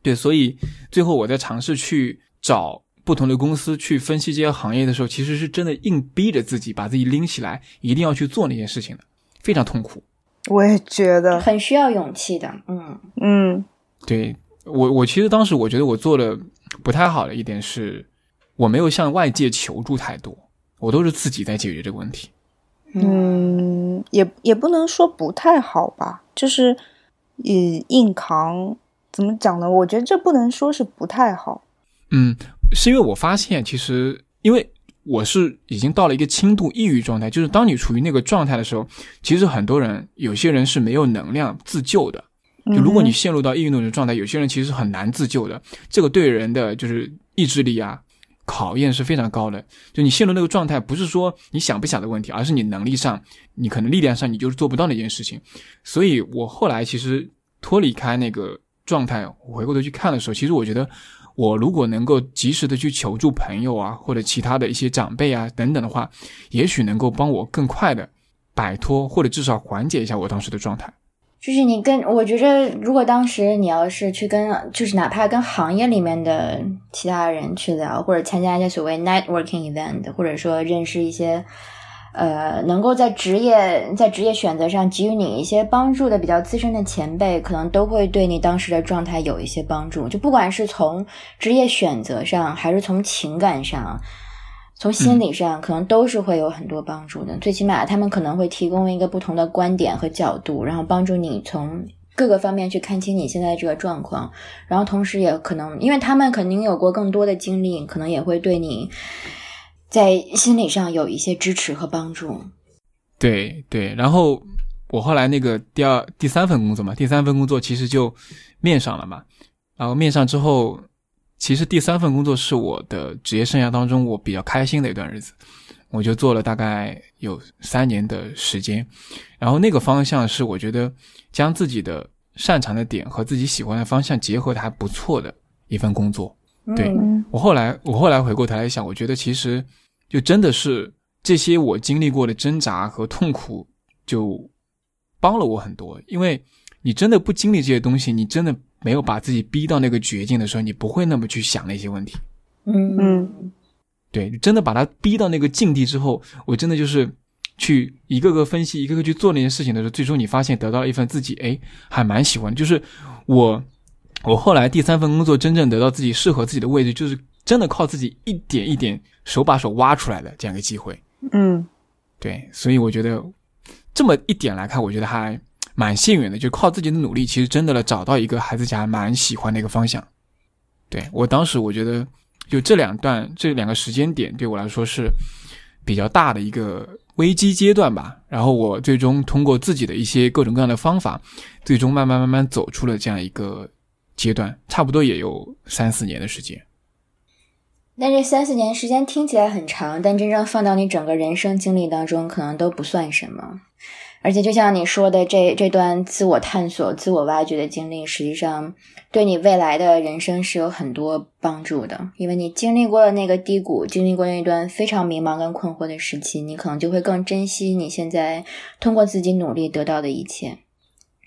对，所以最后我在尝试去找不同的公司去分析这些行业的时候，其实是真的硬逼着自己把自己拎起来，一定要去做那些事情的，非常痛苦。我也觉得很需要勇气的，嗯嗯，对我，我其实当时我觉得我做的不太好的一点是，我没有向外界求助太多，我都是自己在解决这个问题。嗯，也也不能说不太好吧，就是以硬扛，怎么讲呢？我觉得这不能说是不太好。嗯，是因为我发现，其实因为我是已经到了一个轻度抑郁状态，就是当你处于那个状态的时候，其实很多人，有些人是没有能量自救的。就如果你陷入到抑郁那种状态，有些人其实很难自救的。这个对人的就是意志力啊。考验是非常高的，就你陷入那个状态，不是说你想不想的问题，而是你能力上，你可能力量上你就是做不到那件事情。所以我后来其实脱离开那个状态，我回过头去看的时候，其实我觉得，我如果能够及时的去求助朋友啊，或者其他的一些长辈啊等等的话，也许能够帮我更快的摆脱，或者至少缓解一下我当时的状态。就是你跟我觉着，如果当时你要是去跟，就是哪怕跟行业里面的其他人去聊，或者参加一些所谓 networking event，或者说认识一些，呃，能够在职业在职业选择上给予你一些帮助的比较资深的前辈，可能都会对你当时的状态有一些帮助。就不管是从职业选择上，还是从情感上。从心理上可能都是会有很多帮助的，最起码他们可能会提供一个不同的观点和角度，然后帮助你从各个方面去看清你现在这个状况，然后同时也可能，因为他们肯定有过更多的经历，可能也会对你在心理上有一些支持和帮助。对对，然后我后来那个第二、第三份工作嘛，第三份工作其实就面上了嘛，然后面上之后。其实第三份工作是我的职业生涯当中我比较开心的一段日子，我就做了大概有三年的时间，然后那个方向是我觉得将自己的擅长的点和自己喜欢的方向结合的还不错的一份工作。对我后来我后来回过头来想，我觉得其实就真的是这些我经历过的挣扎和痛苦就帮了我很多，因为你真的不经历这些东西，你真的。没有把自己逼到那个绝境的时候，你不会那么去想那些问题。嗯嗯，对，真的把他逼到那个境地之后，我真的就是去一个个分析，一个个去做那些事情的时候，最终你发现得到了一份自己哎还蛮喜欢，就是我我后来第三份工作真正得到自己适合自己的位置，就是真的靠自己一点一点手把手挖出来的这样一个机会。嗯，对，所以我觉得这么一点来看，我觉得还蛮幸运的，就靠自己的努力，其实真的了找到一个孩子家蛮喜欢的一个方向。对我当时我觉得。就这两段这两个时间点对我来说是比较大的一个危机阶段吧。然后我最终通过自己的一些各种各样的方法，最终慢慢慢慢走出了这样一个阶段，差不多也有三四年的时间。那这三四年时间听起来很长，但真正放到你整个人生经历当中，可能都不算什么。而且，就像你说的，这这段自我探索、自我挖掘的经历，实际上对你未来的人生是有很多帮助的。因为你经历过了那个低谷，经历过那段非常迷茫跟困惑的时期，你可能就会更珍惜你现在通过自己努力得到的一切。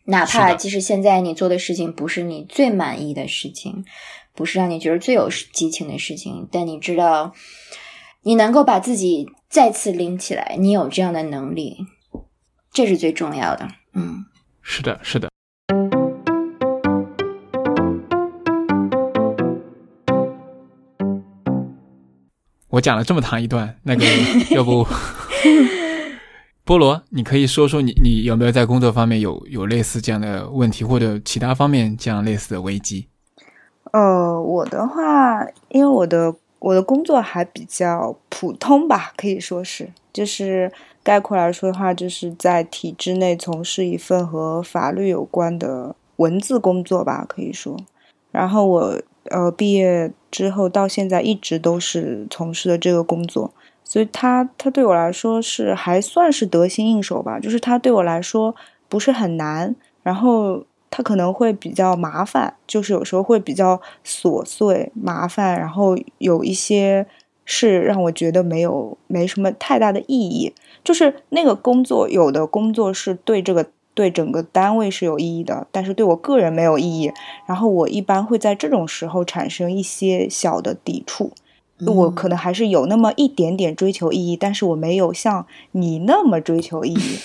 哪怕即使现在你做的事情不是你最满意的事情，不是让你觉得最有激情的事情，但你知道，你能够把自己再次拎起来，你有这样的能力。这是最重要的，嗯，是的，是的。我讲了这么长一段，那个 要不，菠萝，你可以说说你你有没有在工作方面有有类似这样的问题，或者其他方面这样类似的危机？呃，我的话，因为我的我的工作还比较普通吧，可以说是，就是。概括来说的话，就是在体制内从事一份和法律有关的文字工作吧，可以说。然后我呃毕业之后到现在一直都是从事的这个工作，所以它它对我来说是还算是得心应手吧。就是它对我来说不是很难，然后它可能会比较麻烦，就是有时候会比较琐碎麻烦，然后有一些是让我觉得没有没什么太大的意义。就是那个工作，有的工作是对这个对整个单位是有意义的，但是对我个人没有意义。然后我一般会在这种时候产生一些小的抵触。我可能还是有那么一点点追求意义，但是我没有像你那么追求意义，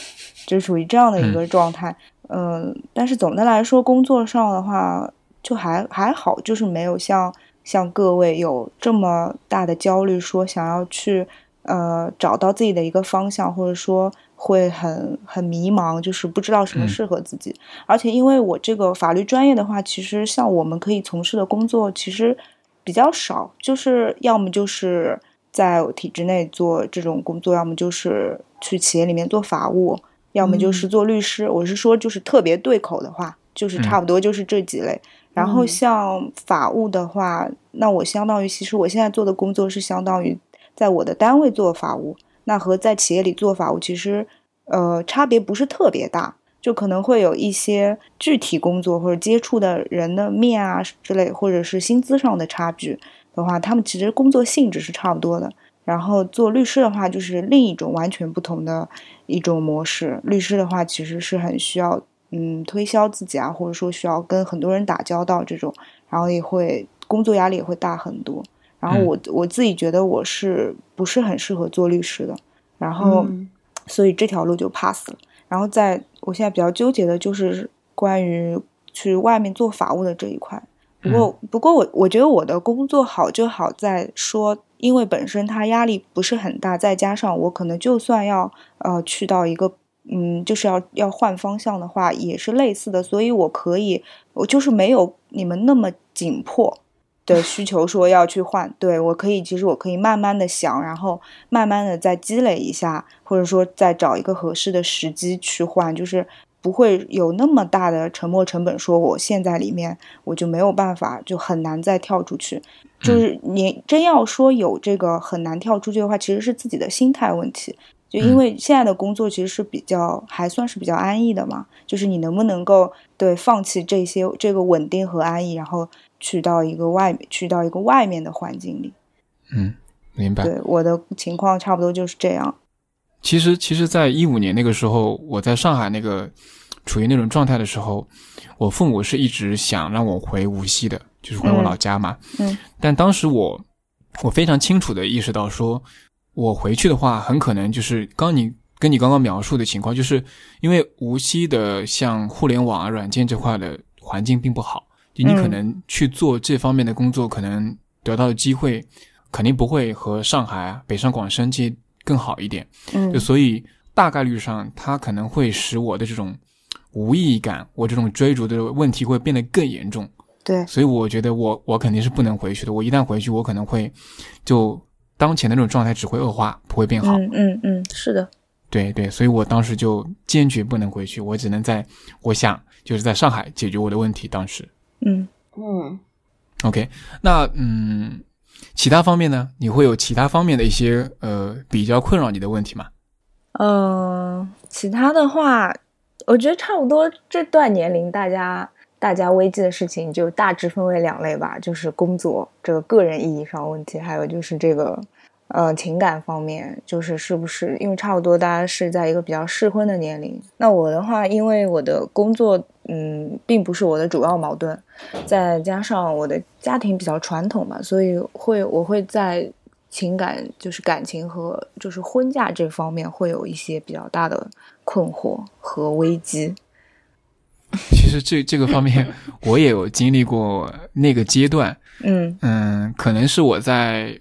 就属于这样的一个状态。嗯，但是总的来说，工作上的话就还还好，就是没有像像各位有这么大的焦虑，说想要去。呃，找到自己的一个方向，或者说会很很迷茫，就是不知道什么适合自己。而且因为我这个法律专业的话，其实像我们可以从事的工作其实比较少，就是要么就是在体制内做这种工作，要么就是去企业里面做法务，要么就是做律师。我是说，就是特别对口的话，就是差不多就是这几类。然后像法务的话，那我相当于其实我现在做的工作是相当于。在我的单位做法务，那和在企业里做法务其实，呃，差别不是特别大，就可能会有一些具体工作或者接触的人的面啊之类，或者是薪资上的差距的话，他们其实工作性质是差不多的。然后做律师的话，就是另一种完全不同的一种模式。律师的话，其实是很需要嗯推销自己啊，或者说需要跟很多人打交道这种，然后也会工作压力也会大很多。然后我我自己觉得我是不是很适合做律师的，然后所以这条路就 pass 了。然后在我现在比较纠结的就是关于去外面做法务的这一块。不过不过我我觉得我的工作好就好在说，因为本身它压力不是很大，再加上我可能就算要呃去到一个嗯就是要要换方向的话，也是类似的，所以我可以我就是没有你们那么紧迫。的需求说要去换，对我可以，其实我可以慢慢的想，然后慢慢的再积累一下，或者说再找一个合适的时机去换，就是不会有那么大的沉没成本。说我现在里面我就没有办法，就很难再跳出去。就是你真要说有这个很难跳出去的话，其实是自己的心态问题。就因为现在的工作其实是比较还算是比较安逸的嘛，就是你能不能够对放弃这些这个稳定和安逸，然后。去到一个外面，去到一个外面的环境里，嗯，明白。对我的情况差不多就是这样。其实，其实，在一五年那个时候，我在上海那个处于那种状态的时候，我父母是一直想让我回无锡的，就是回我老家嘛。嗯。但当时我我非常清楚的意识到说，我回去的话，很可能就是刚你跟你刚刚描述的情况，就是因为无锡的像互联网啊、软件这块的环境并不好，就你可能去做这方面的工作，可能得到的机会肯定不会和上海啊、北上广深这些更好一点。嗯就所以大概率上，它可能会使我的这种无意义感，我这种追逐的问题会变得更严重。对，所以我觉得我我肯定是不能回去的。我一旦回去，我可能会就当前的那种状态只会恶化，不会变好。嗯嗯嗯，是的，对对，所以我当时就坚决不能回去，我只能在我想就是在上海解决我的问题。当时嗯。嗯，OK，那嗯，其他方面呢？你会有其他方面的一些呃比较困扰你的问题吗？嗯，其他的话，我觉得差不多这段年龄，大家大家危机的事情就大致分为两类吧，就是工作这个个人意义上问题，还有就是这个呃情感方面，就是是不是因为差不多大家是在一个比较适婚的年龄。那我的话，因为我的工作嗯并不是我的主要矛盾，再加上我的家庭比较传统嘛，所以会我会在情感就是感情和就是婚嫁这方面会有一些比较大的困惑和危机。其实这这个方面我也有经历过那个阶段，嗯嗯，可能是我在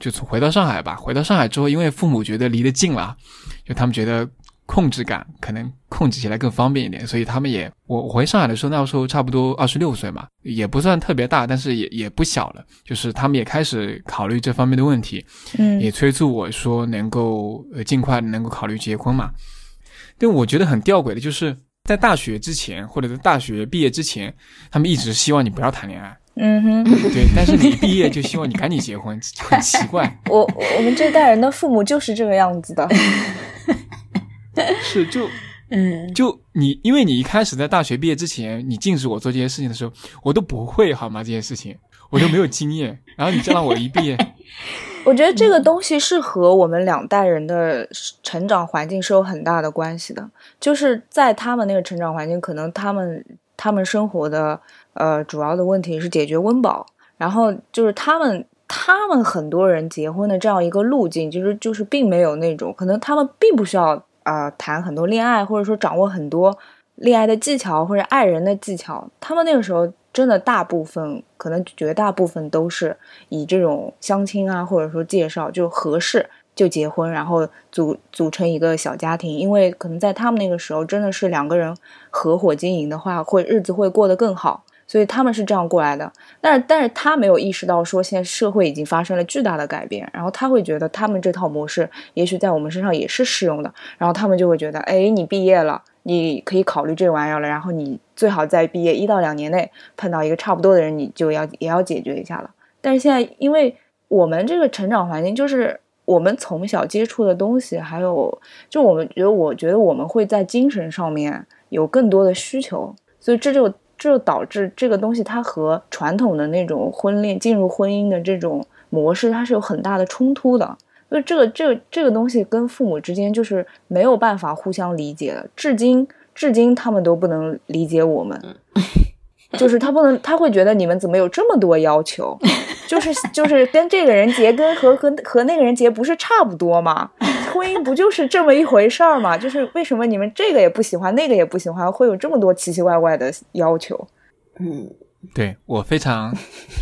就从回到上海吧，回到上海之后，因为父母觉得离得近了，就他们觉得控制感可能控制起来更方便一点，所以他们也我我回上海的时候，那时候差不多二十六岁嘛，也不算特别大，但是也也不小了，就是他们也开始考虑这方面的问题，嗯也催促我说能够呃尽快能够考虑结婚嘛。但我觉得很吊诡的就是在大学之前或者在大学毕业之前，他们一直希望你不要谈恋爱。嗯哼，对，但是你毕业就希望你赶紧结婚，很奇怪。我我们这代人的父母就是这个样子的。是，就 嗯，就你，因为你一开始在大学毕业之前，你禁止我做这些事情的时候，我都不会好吗？这些事情我都没有经验。然后你再让我一毕业，我觉得这个东西是和我们两代人的成长环境是有很大的关系的。就是在他们那个成长环境，可能他们他们生活的呃主要的问题是解决温饱，然后就是他们他们很多人结婚的这样一个路径，其实就是并没有那种可能他们并不需要呃谈很多恋爱，或者说掌握很多恋爱的技巧或者爱人的技巧，他们那个时候真的大部分可能绝大部分都是以这种相亲啊，或者说介绍就合适就结婚，然后组组成一个小家庭。因为可能在他们那个时候，真的是两个人合伙经营的话，会日子会过得更好。所以他们是这样过来的，但是但是他没有意识到说现在社会已经发生了巨大的改变，然后他会觉得他们这套模式也许在我们身上也是适用的，然后他们就会觉得，哎，你毕业了，你可以考虑这玩意儿了，然后你最好在毕业一到两年内碰到一个差不多的人，你就要也要解决一下了。但是现在，因为我们这个成长环境，就是我们从小接触的东西，还有就我们觉得，我觉得我们会在精神上面有更多的需求，所以这就这就导致这个东西它和传统的那种婚恋进入婚姻的这种模式，它是有很大的冲突的。所以这个这个这个东西跟父母之间就是没有办法互相理解的，至今至今他们都不能理解我们。就是他不能，他会觉得你们怎么有这么多要求？就是就是跟这个人结，跟和和和那个人结不是差不多吗？婚姻不就是这么一回事儿吗？就是为什么你们这个也不喜欢，那个也不喜欢，会有这么多奇奇怪怪的要求？嗯对我非常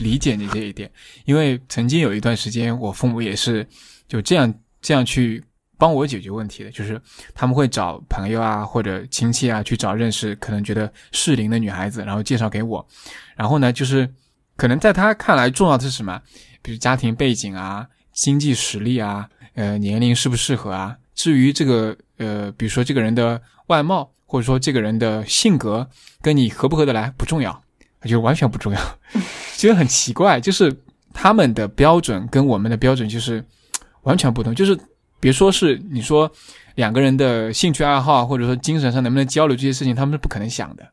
理解你这一点，因为曾经有一段时间，我父母也是就这样这样去帮我解决问题的，就是他们会找朋友啊或者亲戚啊去找认识可能觉得适龄的女孩子，然后介绍给我，然后呢，就是可能在他看来重要的是什么，比如家庭背景啊、经济实力啊、呃年龄适不适合啊，至于这个呃，比如说这个人的外貌或者说这个人的性格跟你合不合得来不重要。就完全不重要，其实很奇怪，就是他们的标准跟我们的标准就是完全不同，就是别说是你说两个人的兴趣爱好，或者说精神上能不能交流这些事情，他们是不可能想的。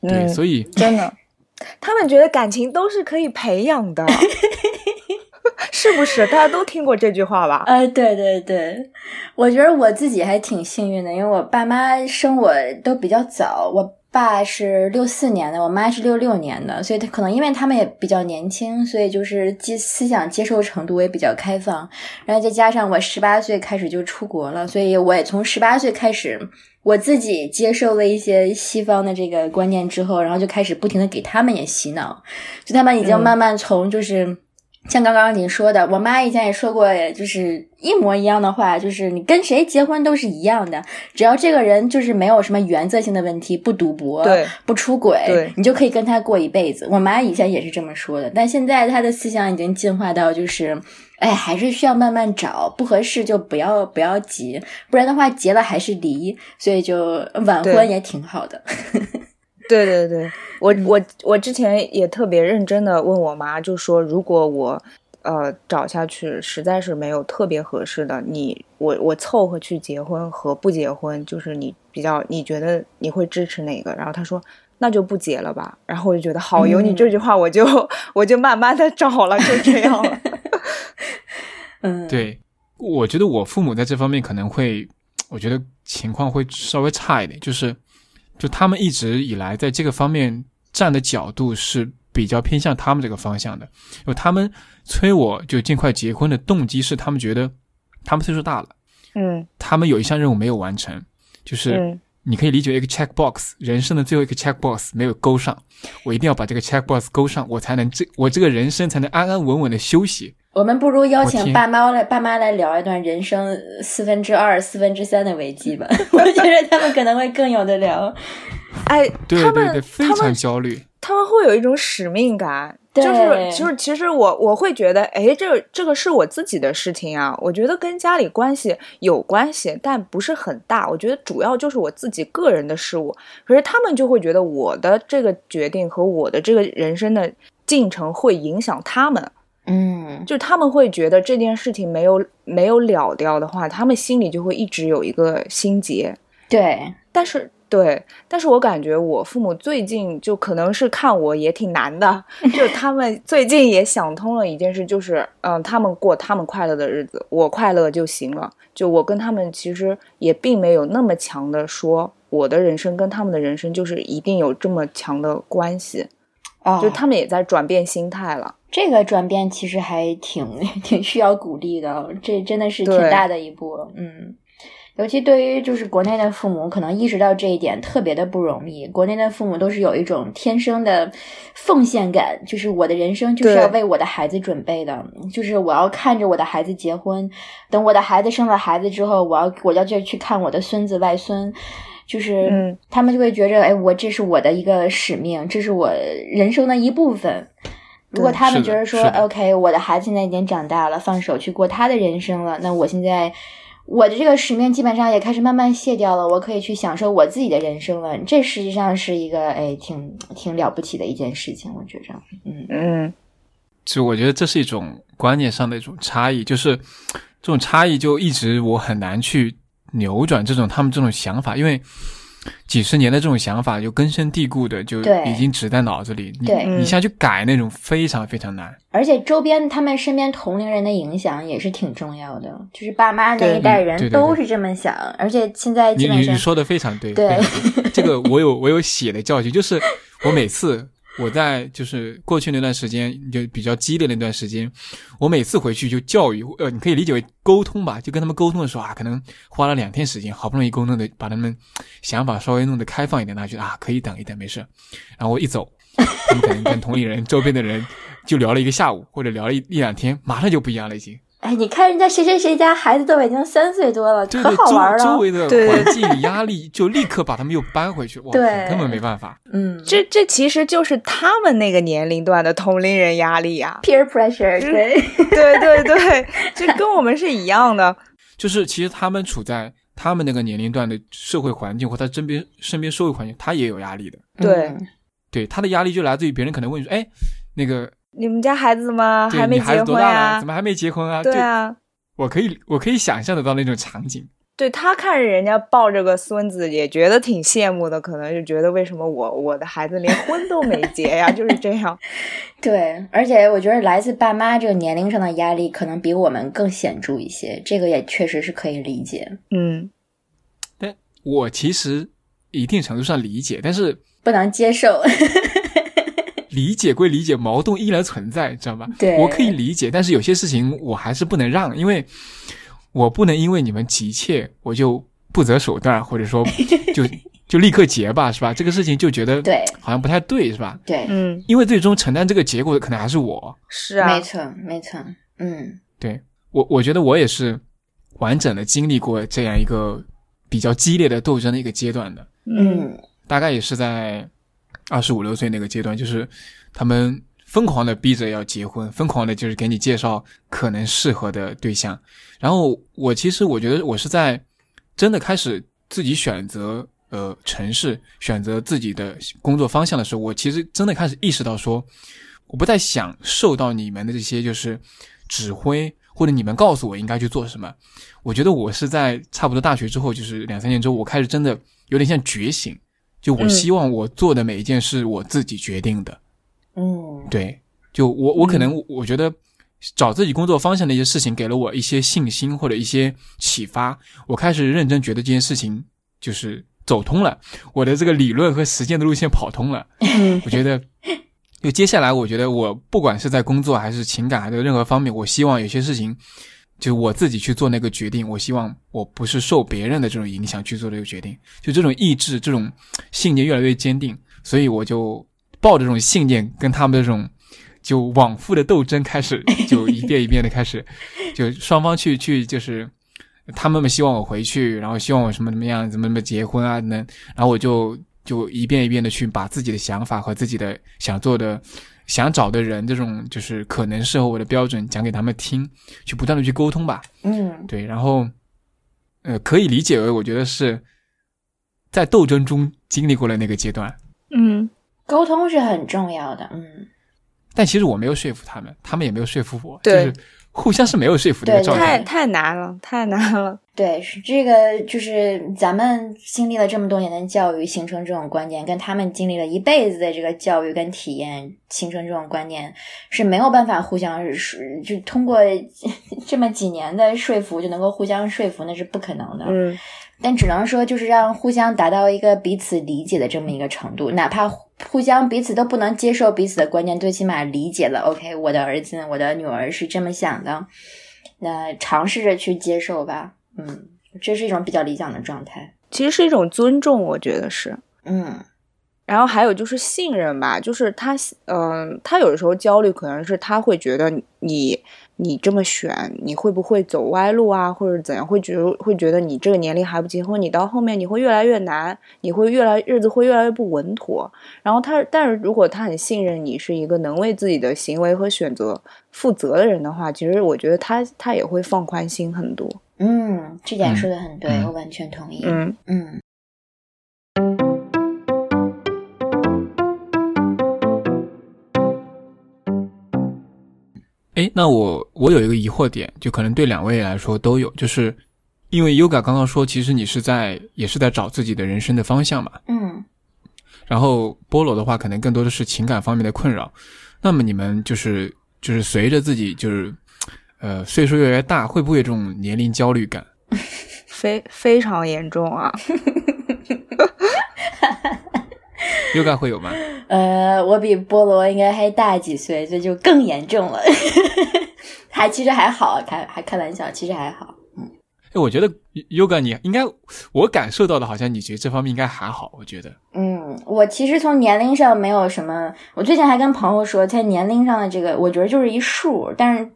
对，嗯，所以真的，他们觉得感情都是可以培养的，是不是？大家都听过这句话吧？呃，对对对，我觉得我自己还挺幸运的，因为我爸妈生我都比较早，我爸是六四年的，我妈是六六年的，所以他可能因为他们也比较年轻，所以就是接思想接受程度也比较开放。然后再加上我十八岁开始就出国了，所以我也从十八岁开始，我自己接受了一些西方的这个观念之后，然后就开始不停的给他们也洗脑，就他们已经慢慢从就是。像刚刚你说的，我妈以前也说过，就是一模一样的话，就是你跟谁结婚都是一样的，只要这个人就是没有什么原则性的问题，不赌博，对，不出轨，对你就可以跟他过一辈子。我妈以前也是这么说的，但现在她的思想已经进化到就是，哎，还是需要慢慢找，不合适就不要不要急，不然的话结了还是离，所以就晚婚也挺好的。对对对，我我我之前也特别认真的问我妈，就说如果我呃找下去实在是没有特别合适的，你我我凑合去结婚和不结婚，就是你比较你觉得你会支持哪个？然后她说那就不结了吧。然后我就觉得好，有你这句话，我就我就慢慢的找了，就这样了。嗯，对，我觉得我父母在这方面可能会，我觉得情况会稍微差一点，就是。就他们一直以来在这个方面站的角度是比较偏向他们这个方向的，因为他们催我就尽快结婚的动机是他们觉得他们岁数大了，嗯，他们有一项任务没有完成，就是你可以理解一个 check box，人生的最后一个 check box 没有勾上，我一定要把这个 check box 勾上，我才能这我这个人生才能安安稳稳的休息。我们不如邀请爸妈来，爸妈来聊一段人生四分之二、四分之三的危机吧。我觉得他们可能会更有的聊。哎，对对对，非常焦虑。他们会有一种使命感，就是就是，其实我我会觉得，哎，这这个是我自己的事情啊。我觉得跟家里关系有关系，但不是很大。我觉得主要就是我自己个人的事物。可是他们就会觉得我的这个决定和我的这个人生的进程会影响他们。嗯，就他们会觉得这件事情没有没有了掉的话，他们心里就会一直有一个心结。对，但是对，但是我感觉我父母最近就可能是看我也挺难的，就他们最近也想通了一件事，就是嗯，他们过他们快乐的日子，我快乐就行了。就我跟他们其实也并没有那么强的说，我的人生跟他们的人生就是一定有这么强的关系。哦，就他们也在转变心态了。这个转变其实还挺 挺需要鼓励的，这真的是挺大的一步。嗯，尤其对于就是国内的父母，可能意识到这一点特别的不容易。国内的父母都是有一种天生的奉献感，就是我的人生就是要为我的孩子准备的，就是我要看着我的孩子结婚，等我的孩子生了孩子之后，我要我要就去看我的孙子外孙，就是他们就会觉着，哎，我这是我的一个使命，这是我人生的一部分。如果他们觉得说，OK，我的孩子现在已经长大了，放手去过他的人生了，那我现在我的这个使命基本上也开始慢慢卸掉了，我可以去享受我自己的人生了。这实际上是一个哎，挺挺了不起的一件事情，我觉着，嗯嗯，就我觉得这是一种观念上的一种差异，就是这种差异就一直我很难去扭转这种他们这种想法，因为。几十年的这种想法就根深蒂固的，就已经植在脑子里。你你下去改那种非常非常难。而且周边他们身边同龄人的影响也是挺重要的，就是爸妈那一代人都是这么想。而且现在你你说的非常对，对这个我有我有血的教训，就是我每次。我在就是过去那段时间就比较激烈那段时间，我每次回去就教育，呃，你可以理解为沟通吧，就跟他们沟通的时候啊，可能花了两天时间，好不容易沟通的把他们想法稍微弄得开放一点，他觉得啊可以等一等，没事。然后我一走，他们可能跟同龄人、周边的人就聊了一个下午，或者聊了一一两天，马上就不一样了，已经。哎，你看人家谁谁谁家孩子都已经三岁多了，可好玩了。周围的环境压力就立刻把他们又搬回去，哇，根本没办法。嗯，这这其实就是他们那个年龄段的同龄人压力呀，peer pressure。对对对对，这跟我们是一样的。就是其实他们处在他们那个年龄段的社会环境或他身边身边社会环境，他也有压力的。对对，他的压力就来自于别人可能问你说，哎，那个。你们家孩子吗？还没结婚呀？怎么还没结婚啊？对啊，我可以，我可以想象得到那种场景。对他看着人家抱着个孙子，也觉得挺羡慕的，可能就觉得为什么我我的孩子连婚都没结呀？就是这样。对，而且我觉得来自爸妈这个年龄上的压力，可能比我们更显著一些。这个也确实是可以理解。嗯，但我其实一定程度上理解，但是不能接受。理解归理解，矛盾依然存在，知道吧？对，我可以理解，但是有些事情我还是不能让，因为我不能因为你们急切，我就不择手段，或者说 就就立刻结吧，是吧？这个事情就觉得对，好像不太对，是吧？对，嗯，因为最终承担这个结果的可能还是我。是啊，没错，没错，嗯，对我，我觉得我也是完整的经历过这样一个比较激烈的斗争的一个阶段的，嗯，大概也是在。二十五六岁那个阶段，就是他们疯狂的逼着要结婚，疯狂的就是给你介绍可能适合的对象。然后我其实我觉得我是在真的开始自己选择呃城市，选择自己的工作方向的时候，我其实真的开始意识到说，我不再想受到你们的这些就是指挥或者你们告诉我应该去做什么。我觉得我是在差不多大学之后，就是两三年之后，我开始真的有点像觉醒。就我希望我做的每一件事我自己决定的，嗯，对，就我我可能我觉得找自己工作方向的一些事情给了我一些信心或者一些启发，我开始认真觉得这件事情就是走通了，我的这个理论和实践的路线跑通了，我觉得就接下来我觉得我不管是在工作还是情感还是任何方面，我希望有些事情。就我自己去做那个决定，我希望我不是受别人的这种影响去做这个决定，就这种意志、这种信念越来越坚定，所以我就抱着这种信念，跟他们这种就往复的斗争开始，就一遍一遍的开始，就双方去去就是他们们希望我回去，然后希望我什么怎么样，怎么怎么结婚啊，能，然后我就就一遍一遍的去把自己的想法和自己的想做的。想找的人，这种就是可能适合我的标准，讲给他们听，去不断的去沟通吧。嗯，对，然后，呃，可以理解为，我觉得是在斗争中经历过了那个阶段。嗯，沟通是很重要的。嗯，但其实我没有说服他们，他们也没有说服我，对，就是互相是没有说服的状态。太太难了，太难了。对，是这个，就是咱们经历了这么多年的教育，形成这种观念，跟他们经历了一辈子的这个教育跟体验，形成这种观念是没有办法互相就通过 这么几年的说服就能够互相说服，那是不可能的。嗯，但只能说就是让互相达到一个彼此理解的这么一个程度，哪怕互相彼此都不能接受彼此的观念，最起码理解了。OK，我的儿子，我的女儿是这么想的，那尝试着去接受吧。嗯，这是一种比较理想的状态。其实是一种尊重，我觉得是。嗯，然后还有就是信任吧，就是他，嗯，他有的时候焦虑，可能是他会觉得你，你这么选，你会不会走歪路啊，或者怎样？会觉会觉得你这个年龄还不结婚，你到后面你会越来越难，你会越来日子会越来越不稳妥。然后他，但是如果他很信任你是一个能为自己的行为和选择负责的人的话，其实我觉得他他也会放宽心很多。嗯，这点说的很对，我完全同意。嗯嗯。哎，那我我有一个疑惑点，就可能对两位来说都有，就是因为 Yoga 刚刚说，其实你是在也是在找自己的人生的方向嘛。嗯。然后菠萝的话，可能更多的是情感方面的困扰。那么你们就是就是随着自己就是。呃，岁数越来越大，会不会有这种年龄焦虑感？非非常严重啊！又该会有吗？呃，我比菠萝应该还大几岁，这就更严重了。还其实还好，开还开玩笑，其实还好。嗯，哎，我觉得 Yoga 你应该，我感受到的好像你觉得这方面应该还好。我觉得，嗯，我其实从年龄上没有什么。我最近还跟朋友说，在年龄上的这个，我觉得就是一数，但是。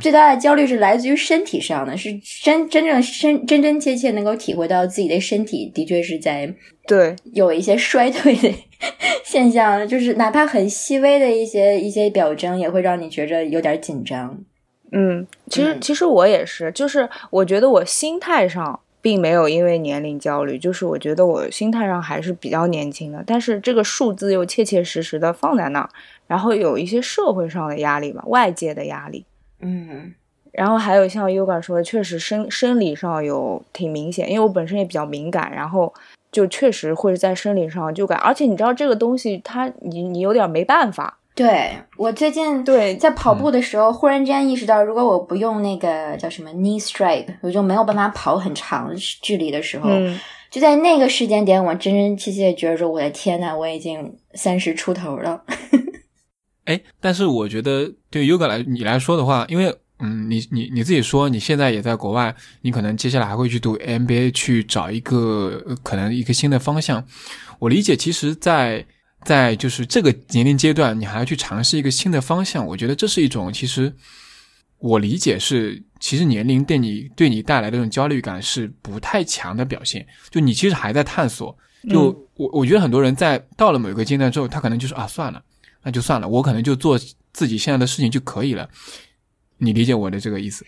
最大的焦虑是来自于身体上的，是真真正真真真切切能够体会到自己的身体的确是在对有一些衰退的现象，就是哪怕很细微的一些一些表征，也会让你觉着有点紧张。嗯，其实其实我也是，就是我觉得我心态上并没有因为年龄焦虑，就是我觉得我心态上还是比较年轻的，但是这个数字又切切实实的放在那儿。然后有一些社会上的压力吧，外界的压力，嗯，然后还有像 Yoga 说的，确实生生理上有挺明显，因为我本身也比较敏感，然后就确实会在生理上就感，而且你知道这个东西，它你你有点没办法，对我最近对在跑步的时候，忽然之间意识到，如果我不用那个叫什么 knee strike，我就没有办法跑很长距离的时候，嗯就在那个时间点，我真真切切觉得说，我的天呐，我已经三十出头了。哎，但是我觉得对 Yoga 来你来说的话，因为嗯，你你你自己说你现在也在国外，你可能接下来还会去读 MBA，去找一个呃可能一个新的方向。我理解，其实在，在就是这个年龄阶段，你还要去尝试一个新的方向，我觉得这是一种其实我理解是，其实年龄对你对你带来的这种焦虑感是不太强的表现。就你其实还在探索。就嗯我我觉得很多人在到了某一个阶段之后，他可能就是啊算了。那就算了，我可能就做自己现在的事情就可以了。你理解我的这个意思？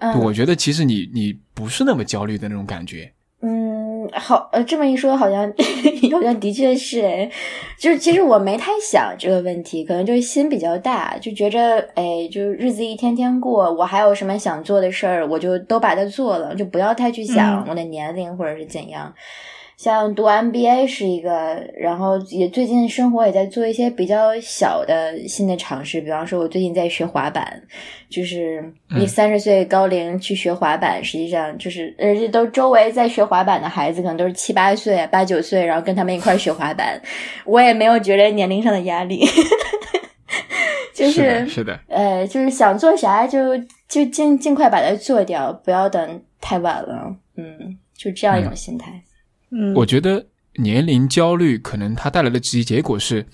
嗯，我觉得其实你你不是那么焦虑的那种感觉。嗯，好，呃，这么一说，好像 好像的确是，哎，就是其实我没太想这个问题，可能就是心比较大，就觉着，哎，就是日子一天天过，我还有什么想做的事儿，我就都把它做了，就不要太去想嗯我的年龄或者是怎样。像读 MBA 是一个，然后也最近生活也在做一些比较小的新的尝试，比方说，我最近在学滑板，就是你嗯三十岁高龄去学滑板，实际上就是而且都周围在学滑板的孩子可能都是七八岁、八九岁，然后跟他们一块学滑板，我也没有觉得年龄上的压力，就是的，是的，呃，就是想做啥就就尽尽快把它做掉，不要等太晚了，嗯，就这样一种心态。嗯，我觉得年龄焦虑可能它带来的直接结果是，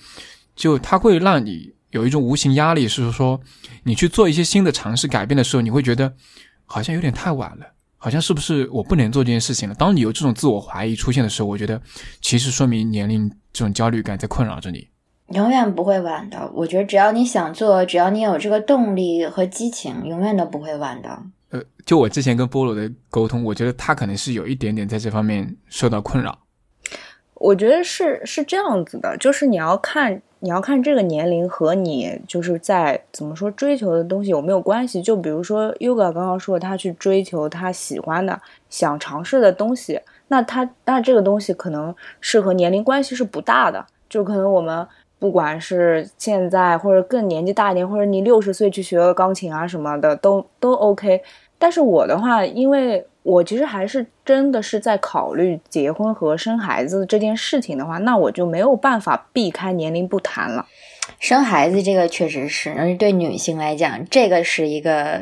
就它会让你有一种无形压力，是说你去做一些新的尝试、改变的时候，你会觉得好像有点太晚了，好像是不是我不能做这件事情了？当你有这种自我怀疑出现的时候，我觉得其实说明年龄这种焦虑感在困扰着你。永远不会晚的，我觉得只要你想做，只要你有这个动力和激情，永远都不会晚的。呃，就我之前跟菠萝的沟通，我觉得他可能是有一点点在这方面受到困扰。我觉得是是这样子的，就是你要看你要看这个年龄和你就是在怎么说追求的东西有没有关系。就比如说 Yoga 刚刚说他去追求他喜欢的、想尝试的东西，那他那这个东西可能是和年龄关系是不大的，就可能我们。不管是现在或者更年纪大一点，或者你六十岁去学个钢琴啊什么的，都都 OK。但是我的话，因为我其实还是真的是在考虑结婚和生孩子这件事情的话，那我就没有办法避开年龄不谈了。生孩子这个确实是，而且对女性来讲，这个是一个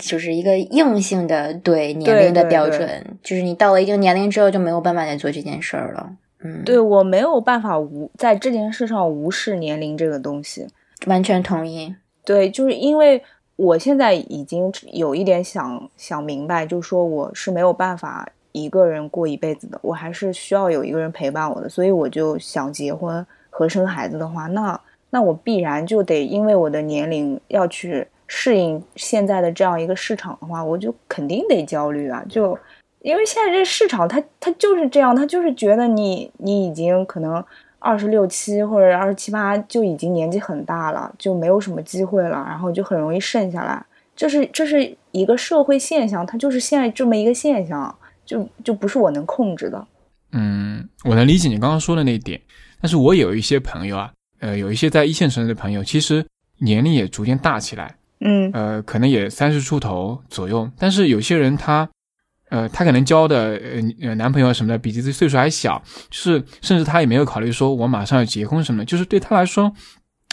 就是一个硬性的对年龄的标准，对对就是你到了一定年龄之后就没有办法再做这件事儿了。嗯，对我没有办法无在这件事上无视年龄这个东西。完全同意。对，就是因为我现在已经有一点想想明白，就是说我是没有办法一个人过一辈子的，我还是需要有一个人陪伴我的，所以我就想结婚和生孩子的话，那那我必然就得因为我的年龄要去适应现在的这样一个市场的话，我就肯定得焦虑啊，就。因为现在这市场它它就是这样，它就是觉得你你已经可能二十六七或者二十七八就已经年纪很大了，就没有什么机会了，然后就很容易剩下来。这是这是一个社会现象，它就是现在这么一个现象，就就不是我能控制的。嗯，我能理解你刚刚说的那一点，但是我有一些朋友啊，呃，有一些在一线城市的朋友，其实年龄也逐渐大起来，嗯呃，可能也三十出头左右，但是有些人他。呃，他可能交的呃男朋友什么的比自己岁数还小，就是甚至他也没有考虑说我马上要结婚什么的，就是对他来说，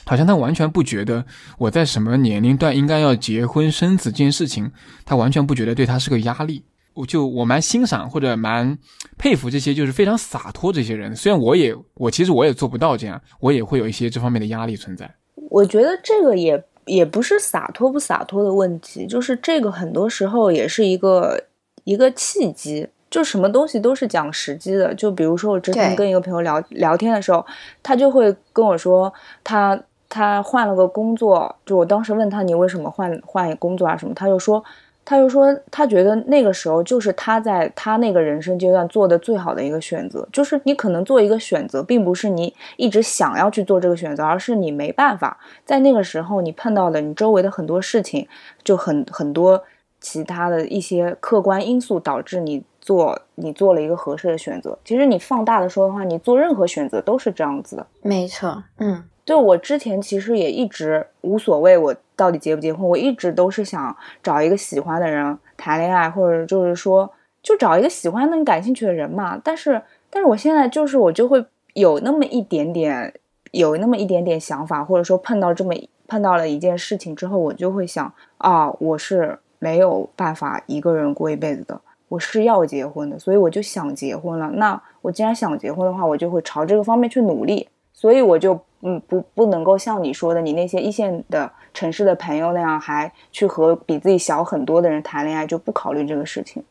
好像他完全不觉得我在什么年龄段应该要结婚生子这件事情，他完全不觉得对他是个压力。我就我蛮欣赏或者蛮佩服这些就是非常洒脱这些人，虽然我也我其实我也做不到这样，我也会有一些这方面的压力存在。我觉得这个也也不是洒脱不洒脱的问题，就是这个很多时候也是一个一个契机。就什么东西都是讲时机的。就比如说我之前跟一个朋友聊聊天的时候，他就会跟我说他他换了个工作，就我当时问他你为什么换换工作啊什么，他就说。他就说，他觉得那个时候就是他在他那个人生阶段做的最好的一个选择。就是你可能做一个选择，并不是你一直想要去做这个选择，而是你没办法。在那个时候，你碰到的你周围的很多事情，就很很多其他的一些客观因素导致你做你做了一个合适的选择。其实你放大的说的话，你做任何选择都是这样子的。没错，嗯，就我之前其实也一直无所谓，我到底结不结婚，我一直都是想找一个喜欢的人谈恋爱，或者就是说就找一个喜欢的、感兴趣的人嘛。但是，但是我现在就是我就会有那么一点点，有那么一点点想法，或者说碰到这么碰到了一件事情之后，我就会想啊，我是没有办法一个人过一辈子的，我是要结婚的，所以我就想结婚了。那我既然想结婚的话，我就会朝这个方面去努力，所以我就。嗯，不不能够像你说的，你那些一线的城市的朋友那样，还去和比自己小很多的人谈恋爱，就不考虑这个事情。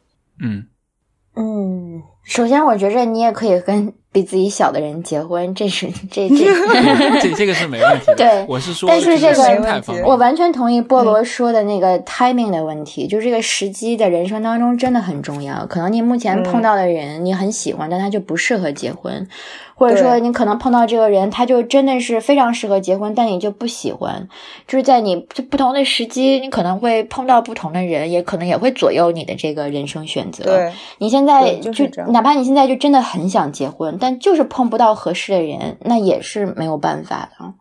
嗯嗯，首先我觉着你也可以跟。比自己小的人结婚，这是这这这这个是没问题。对，我是说，但是这个我完全同意菠萝说的那个 timing 的问题，就是这个时机在人生当中真的很重要。可能你目前碰到的人你很喜欢，但他就不适合结婚，或者说你可能碰到这个人，他就真的是非常适合结婚，但你就不喜欢。就是在你不同的时机，你可能会碰到不同的人，也可能也会左右你的这个人生选择。对，你现在就哪怕你现在就真的很想结婚。但就是碰不到合适的人，那也是没有办法的。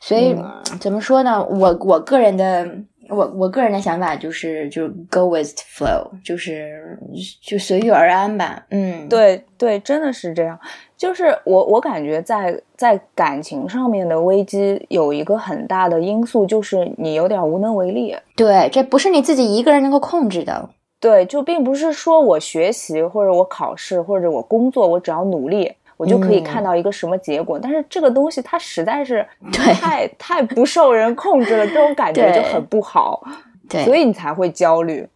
所以怎么说呢？我我个人的我我个人的想法就是，就 go with flow，就是就随遇而安吧。嗯，对对，真的是这样。就是我我感觉在在感情上面的危机有一个很大的因素，就是你有点无能为力。对，这不是你自己一个人能够控制的。对，就并不是说我学习或者我考试或者我工作，我只要努力，我就可以看到一个什么结果。但是这个东西它实在是 太太不受人控制了，这种感觉就很不好。对，所以你才会焦虑。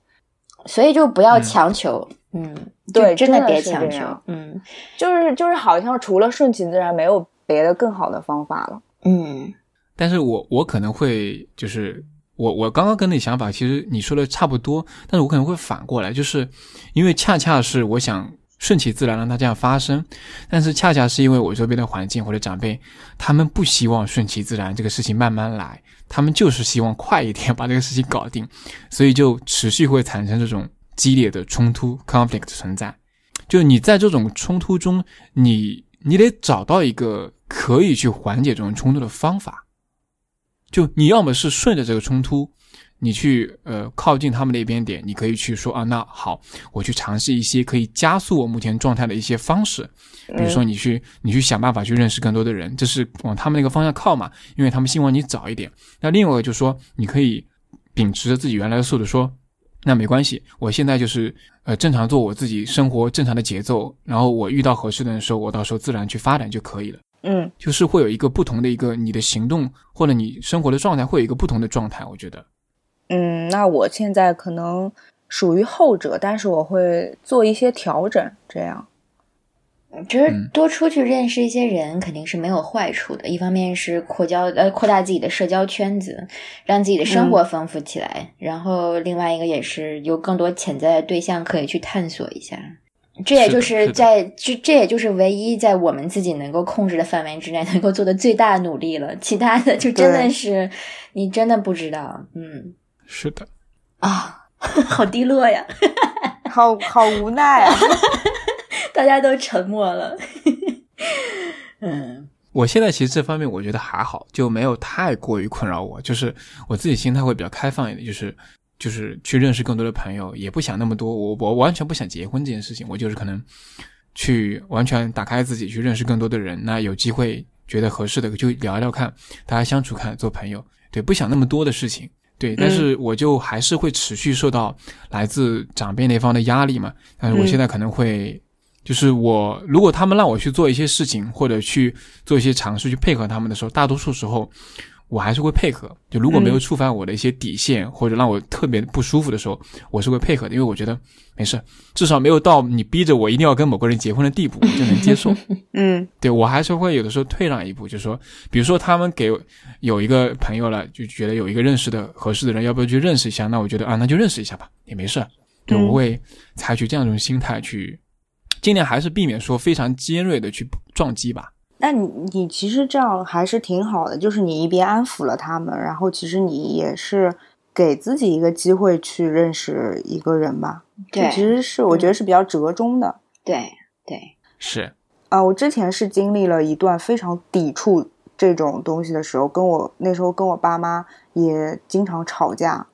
所以就不要强求。嗯，对，真的别强求。嗯，就是就是好像除了顺其自然，没有别的更好的方法了。嗯，但是我我可能会就是。我我刚刚跟你想法其实你说的差不多，但是我可能会反过来，就是因为恰恰是我想顺其自然让它这样发生，但是恰恰是因为我周边的环境或者长辈，他们不希望顺其自然这个事情慢慢来，他们就是希望快一点把这个事情搞定，所以就持续会产生这种激烈的冲突 conflict 存在。就你在这种冲突中，你你得找到一个可以去缓解这种冲突的方法。就你要么是顺着这个冲突，你去呃靠近他们那边点，你可以去说啊，那好，我去尝试一些可以加速我目前状态的一些方式，比如说你去你去想办法去认识更多的人，这是往他们那个方向靠嘛，因为他们希望你早一点。那另外一个就是说，你可以秉持着自己原来的速度说，那没关系，我现在就是呃正常做我自己生活正常的节奏，然后我遇到合适的人时候，我到时候自然去发展就可以了。嗯，就是会有一个不同的一个你的行动或者你生活的状态会有一个不同的状态，我觉得。嗯，那我现在可能属于后者，但是我会做一些调整，这样。其实多出去认识一些人肯定是没有坏处的，一方面是扩交呃扩大自己的社交圈子，让自己的生活丰富起来，然后另外一个也是有更多潜在的对象可以去探索一下。这也就是在这，这也就是唯一在我们自己能够控制的范围之内能够做的最大努力了。其他的就真的是你真的不知道，嗯，是的啊，好低落呀，好好无奈啊，大家都沉默了。嗯，我现在其实这方面我觉得还好，就没有太过于困扰我，就是我自己心态会比较开放一点，就是。就是去认识更多的朋友，也不想那么多。我我完全不想结婚这件事情，我就是可能去完全打开自己，去认识更多的人。那有机会觉得合适的，就聊一聊看，大家相处看，做朋友。对，不想那么多的事情。对，但是我就还是会持续受到来自长辈那方的压力嘛。但是我现在可能会，就是我如果他们让我去做一些事情，或者去做一些尝试去配合他们的时候，大多数时候。我还是会配合，就如果没有触犯我的一些底线或者让我特别不舒服的时候，我是会配合的，因为我觉得没事，至少没有到你逼着我一定要跟某个人结婚的地步，我就能接受。嗯，对我还是会有的时候退让一步，就是说，比如说他们给有一个朋友了，就觉得有一个认识的合适的人，要不要去认识一下？那我觉得啊，那就认识一下吧，也没事。对，我会采取这样一种心态去，尽量还是避免说非常尖锐的去撞击吧。那你你其实这样还是挺好的，就是你一边安抚了他们，然后其实你也是给自己一个机会去认识一个人吧。对，其实是我觉得是比较折中的。对对是啊，我之前是经历了一段非常抵触这种东西的时候，跟我那时候跟我爸妈也经常吵架，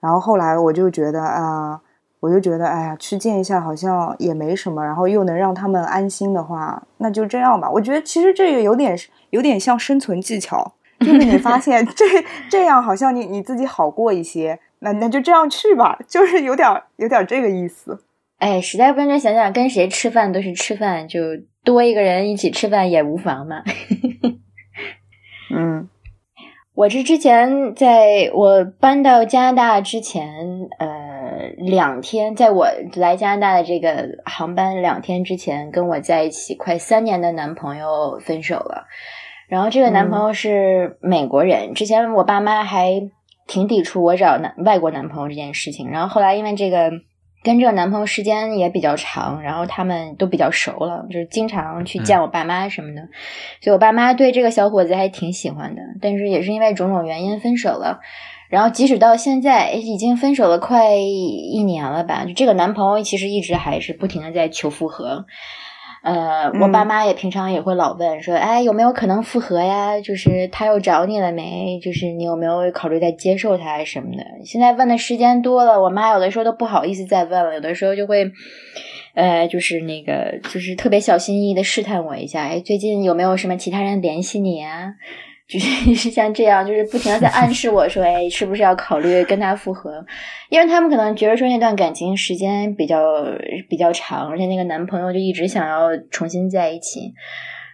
然后后来我就觉得啊，我就觉得哎呀，去见一下好像也没什么，然后又能让他们安心的话，那就这样吧。我觉得其实这个有点有点像生存技巧，就是你发现这这样好像你你自己好过一些，那那就这样去吧，就是有点有点这个意思。哎，实在不认真想想，跟谁吃饭都是吃饭，就多一个人一起吃饭也无妨嘛。嗯，我这之前在我搬到加拿大之前，呃，两天，在我来加拿大的这个航班两天之前，跟我在一起快三年的男朋友分手了。然后这个男朋友是美国人，之前我爸妈还挺抵触我找男外国男朋友这件事情。然后后来因为这个。跟这个男朋友时间也比较长，然后他们都比较熟了，就是经常去见我爸妈什么的，所以我爸妈对这个小伙子还挺喜欢的。但是也是因为种种原因分手了。然后即使到现在，已经分手了快一年了吧，就这个男朋友其实一直还是不停的在求复合。呃，我爸妈也平常也会老问说，哎，有没有可能复合呀？就是他又找你了没？就是你有没有考虑再接受他什么的？现在问的时间多了，我妈有的时候都不好意思再问了，有的时候就会，呃，就是那个，就是特别小心翼翼的试探我一下，哎，最近有没有什么其他人联系你啊？就是像这样，就是不停的在暗示我说，哎，是不是要考虑跟他复合？因为他们可能觉得说那段感情时间比较比较长，而且那个男朋友就一直想要重新在一起，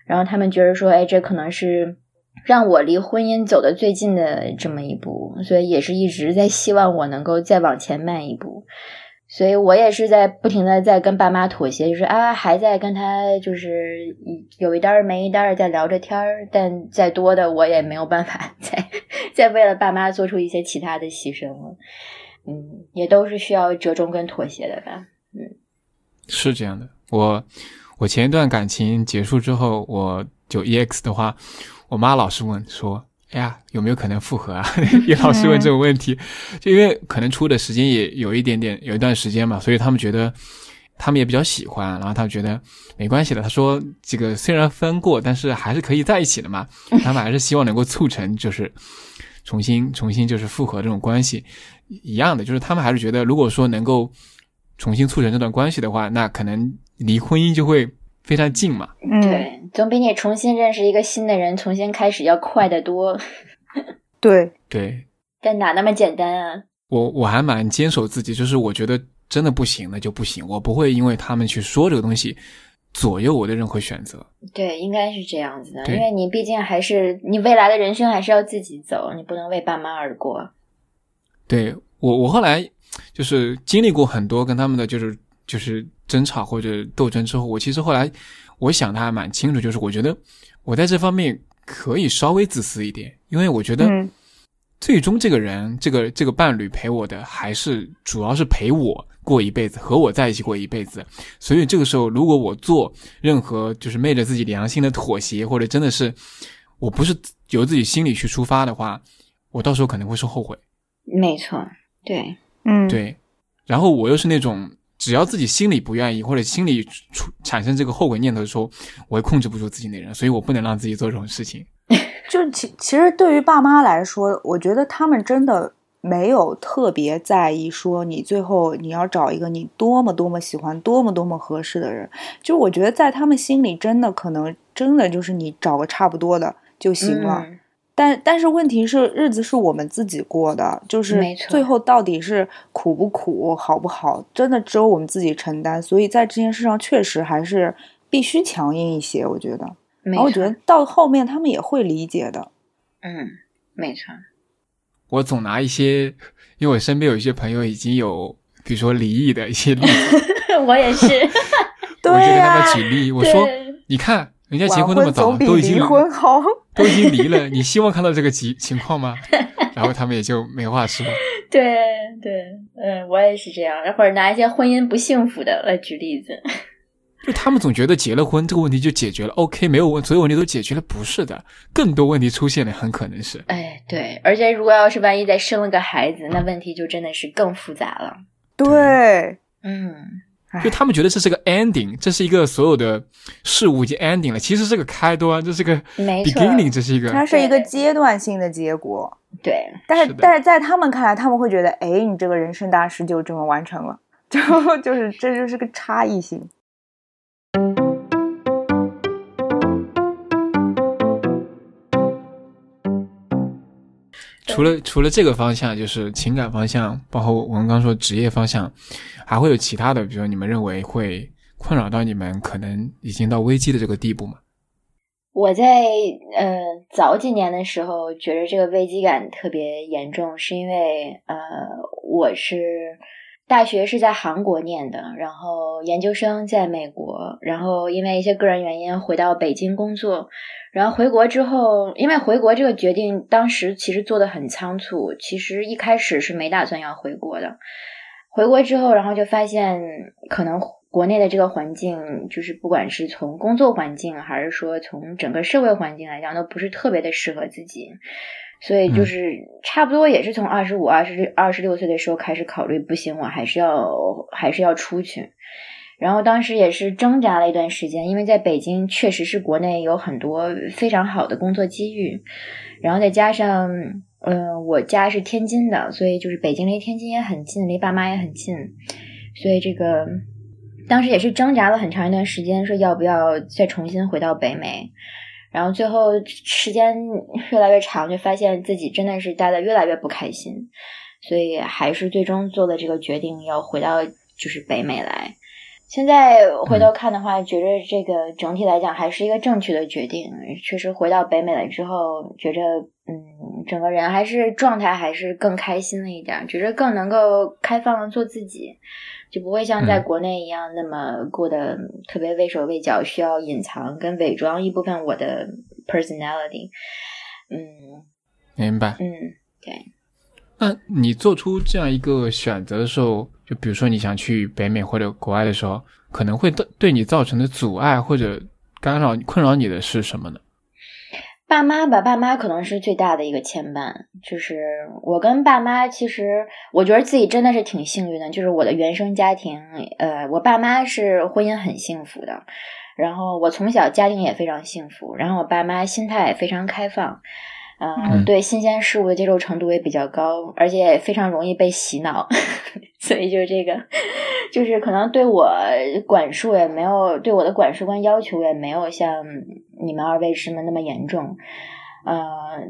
然后他们觉得说，哎，这可能是让我离婚姻走的最近的这么一步，所以也是一直在希望我能够再往前迈一步。所以我也是在不停的在跟爸妈妥协，就是啊，还在跟他就是有一单儿没一单儿在聊着天儿，但再多的我也没有办法 再再为了爸妈做出一些其他的牺牲了。嗯，也都是需要折中跟妥协的吧。嗯，是这样的。我我前一段感情结束之后，我就 EX 的话，我妈老是问说。哎呀，有没有可能复合啊？也老是问这种问题，就因为可能出的时间也有一点点，有一段时间嘛，所以他们觉得他们也比较喜欢，然后他们觉得没关系的。他说这个虽然分过，但是还是可以在一起的嘛。他们还是希望能够促成，就是重新重新就是复合这种关系一样的，就是他们还是觉得，如果说能够重新促成这段关系的话，那可能离婚姻就会。非常近嘛，对，总比你重新认识一个新的人，重新开始要快得多。对对，但哪那么简单啊？我我还蛮坚守自己，就是我觉得真的不行，那就不行，我不会因为他们去说这个东西左右我的任何选择。对，应该是这样子的，因为你毕竟还是你未来的人生还是要自己走，你不能为爸妈而过。对我，我后来就是经历过很多跟他们的就是就是。争吵或者斗争之后，我其实后来我想的还蛮清楚，就是我觉得我在这方面可以稍微自私一点，因为我觉得最终这个人，这个这个伴侣陪我的还是主要是陪我过一辈子，和我在一起过一辈子。所以这个时候，如果我做任何就是昧着自己良心的妥协，或者真的是我不是由自己心里去出发的话，我到时候可能会是后悔。没错，对，嗯，对。然后我又是那种。只要自己心里不愿意，或者心里出产生这个后悔念头的时候，我会控制不住自己的人，所以我不能让自己做这种事情。就其其实对于爸妈来说，我觉得他们真的没有特别在意说你最后你要找一个你多么多么喜欢、多么多么合适的人。就我觉得在他们心里，真的可能真的就是你找个差不多的就行了。但但是问题是，日子是我们自己过的，就是最后到底是苦不苦、好不好，真的只有我们自己承担。所以在这件事上，确实还是必须强硬一些。我觉得，然后我觉得到后面他们也会理解的。嗯，没错。我总拿一些，因为我身边有一些朋友已经有，比如说离异的一些例子。我也是。我就跟他们举例，我说：“你看。”人家结婚那么早，都已经离婚好，都已经离了。你希望看到这个情情况吗？然后他们也就没话说。对对，嗯，我也是这样。或者拿一些婚姻不幸福的来举例子。就他们总觉得结了婚这个问题就解决了，OK，没有问所有问题都解决了，不是的，更多问题出现了，很可能是。哎，对，而且如果要是万一再生了个孩子，那问题就真的是更复杂了。对，嗯。就他们觉得这是个 ending，这是一个所有的事物已经 ending 了，其实是个开端，这是个 beginning，这是一个，它是一个阶段性的结果。对，但是但是在他们看来，他们会觉得，哎，你这个人生大事就这么完成了，就 就是这就是个差异性。除了除了这个方向，就是情感方向，包括我们刚说职业方向，还会有其他的，比如说你们认为会困扰到你们，可能已经到危机的这个地步吗？我在呃早几年的时候，觉得这个危机感特别严重，是因为呃我是大学是在韩国念的，然后研究生在美国，然后因为一些个人原因回到北京工作。然后回国之后，因为回国这个决定当时其实做的很仓促，其实一开始是没打算要回国的。回国之后，然后就发现可能国内的这个环境，就是不管是从工作环境，还是说从整个社会环境来讲，都不是特别的适合自己。所以就是差不多也是从二十五、二十二十六岁的时候开始考虑，不行，我还是要还是要出去。然后当时也是挣扎了一段时间，因为在北京确实是国内有很多非常好的工作机遇，然后再加上，嗯，我家是天津的，所以就是北京离天津也很近，离爸妈也很近，所以这个当时也是挣扎了很长一段时间，说要不要再重新回到北美，然后最后时间越来越长，就发现自己真的是待的越来越不开心，所以还是最终做了这个决定，要回到就是北美来。现在回头看的话，觉着这个整体来讲还是一个正确的决定。确实回到北美了之后，觉着嗯，整个人还是状态还是更开心了一点，觉着更能够开放的做自己，就不会像在国内一样那么过得特别畏手畏脚，需要隐藏跟伪装一部分我的 personality。嗯，明白。嗯，对。那你做出这样一个选择的时候，就比如说你想去北美或者国外的时候，可能会对对你造成的阻碍或者干扰、困扰你的是什么呢？爸妈吧，爸妈可能是最大的一个牵绊。就是我跟爸妈，其实我觉得自己真的是挺幸运的。就是我的原生家庭，呃，我爸妈是婚姻很幸福的，然后我从小家庭也非常幸福，然后我爸妈心态也非常开放。嗯，对新鲜事物的接受程度也比较高，而且也非常容易被洗脑，所以就是这个，就是可能对我管束也没有，对我的管束观要求也没有像你们二位师们那么严重。呃，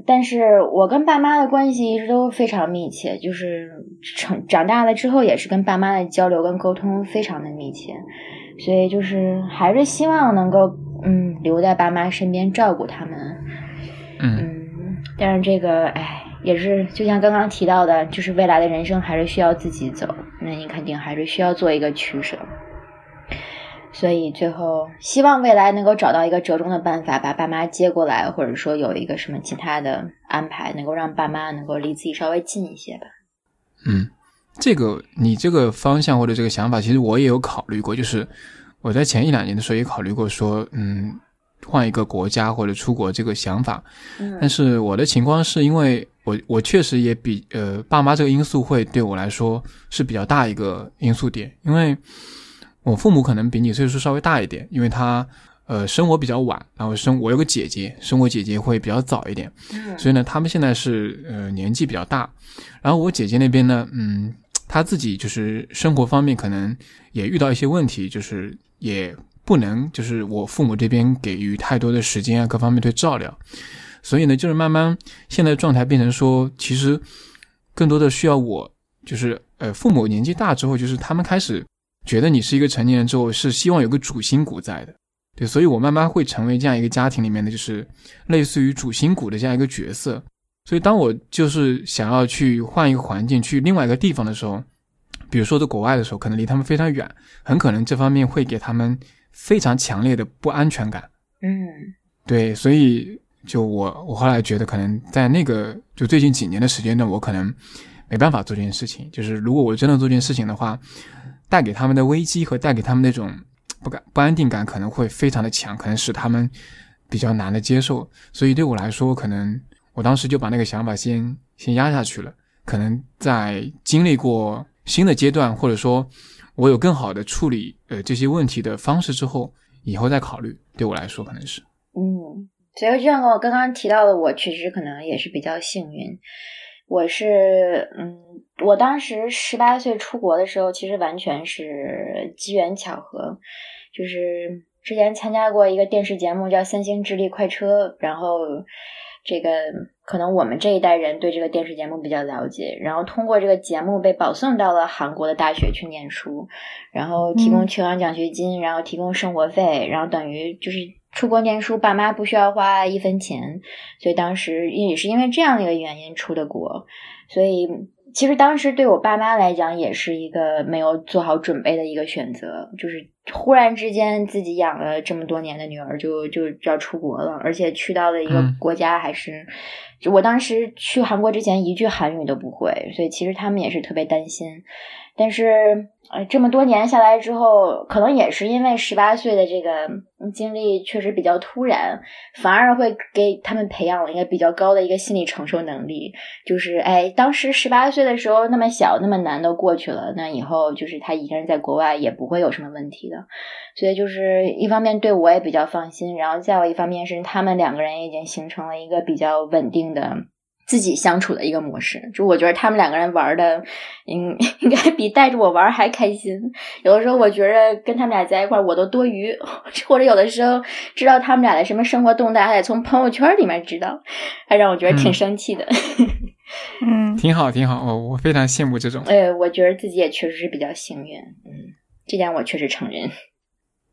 但是我跟爸妈的关系一直都非常密切，就是成长大了之后也是跟爸妈的交流跟沟通非常的密切，所以就是还是希望能够嗯留在爸妈身边照顾他们，嗯。但是这个，哎，也是就像刚刚提到的，就是未来的人生还是需要自己走，那你肯定还是需要做一个取舍。所以最后，希望未来能够找到一个折中的办法，把爸妈接过来，或者说有一个什么其他的安排，能够让爸妈能够离自己稍微近一些吧。嗯，这个你这个方向或者这个想法，其实我也有考虑过，就是我在前一两年的时候也考虑过，说，嗯。换一个国家或者出国这个想法，但是我的情况是因为我我确实也比呃爸妈这个因素会对我来说是比较大一个因素点，因为我父母可能比你岁数稍微大一点，因为他呃生活比较晚，然后生我有个姐姐，生我姐姐会比较早一点，所以呢他们现在是呃年纪比较大，然后我姐姐那边呢，嗯，她自己就是生活方面可能也遇到一些问题，就是也。不能就是我父母这边给予太多的时间啊，各方面对照料，所以呢，就是慢慢现在状态变成说，其实更多的需要我，就是呃，父母年纪大之后，就是他们开始觉得你是一个成年人之后，是希望有个主心骨在的，对，所以我慢慢会成为这样一个家庭里面的就是类似于主心骨的这样一个角色，所以当我就是想要去换一个环境，去另外一个地方的时候，比如说在国外的时候，可能离他们非常远，很可能这方面会给他们。非常强烈的不安全感，嗯，对，所以就我我后来觉得，可能在那个就最近几年的时间段，我可能没办法做这件事情。就是如果我真的做这件事情的话，带给他们的危机和带给他们那种不感不安定感可能会非常的强，可能使他们比较难的接受。所以对我来说，可能我当时就把那个想法先先压下去了。可能在经历过新的阶段，或者说。我有更好的处理呃这些问题的方式之后，以后再考虑。对我来说，可能是嗯，所以就像我刚刚提到的，我确实可能也是比较幸运。我是嗯，我当时十八岁出国的时候，其实完全是机缘巧合，就是之前参加过一个电视节目叫《三星智力快车》，然后这个可能我们这一代人对这个电视节目比较了解，然后通过这个节目被保送到了韩国的大学去念书，然后提供全额奖学金，然后提供生活费，然后等于就是。出国念书，爸妈不需要花一分钱，所以当时也是因为这样的一个原因出的国。所以其实当时对我爸妈来讲，也是一个没有做好准备的一个选择，就是忽然之间自己养了这么多年的女儿就就要出国了，而且去到了一个国家还是，就我当时去韩国之前一句韩语都不会，所以其实他们也是特别担心，但是。呃，这么多年下来之后，可能也是因为十八岁的这个经历确实比较突然，反而会给他们培养了一个比较高的一个心理承受能力。就是，哎，当时十八岁的时候那么小那么难都过去了，那以后就是他一个人在国外也不会有什么问题的。所以就是一方面对我也比较放心，然后再有一方面是他们两个人已经形成了一个比较稳定的。自己相处的一个模式，就我觉得他们两个人玩的，应 应该比带着我玩还开心。有的时候我觉得跟他们俩在一块儿我都多余，或者有的时候知道他们俩的什么生活动态还得从朋友圈里面知道，还让我觉得挺生气的。嗯，挺好，挺好，我我非常羡慕这种。哎，我觉得自己也确实是比较幸运，嗯，这点我确实承认。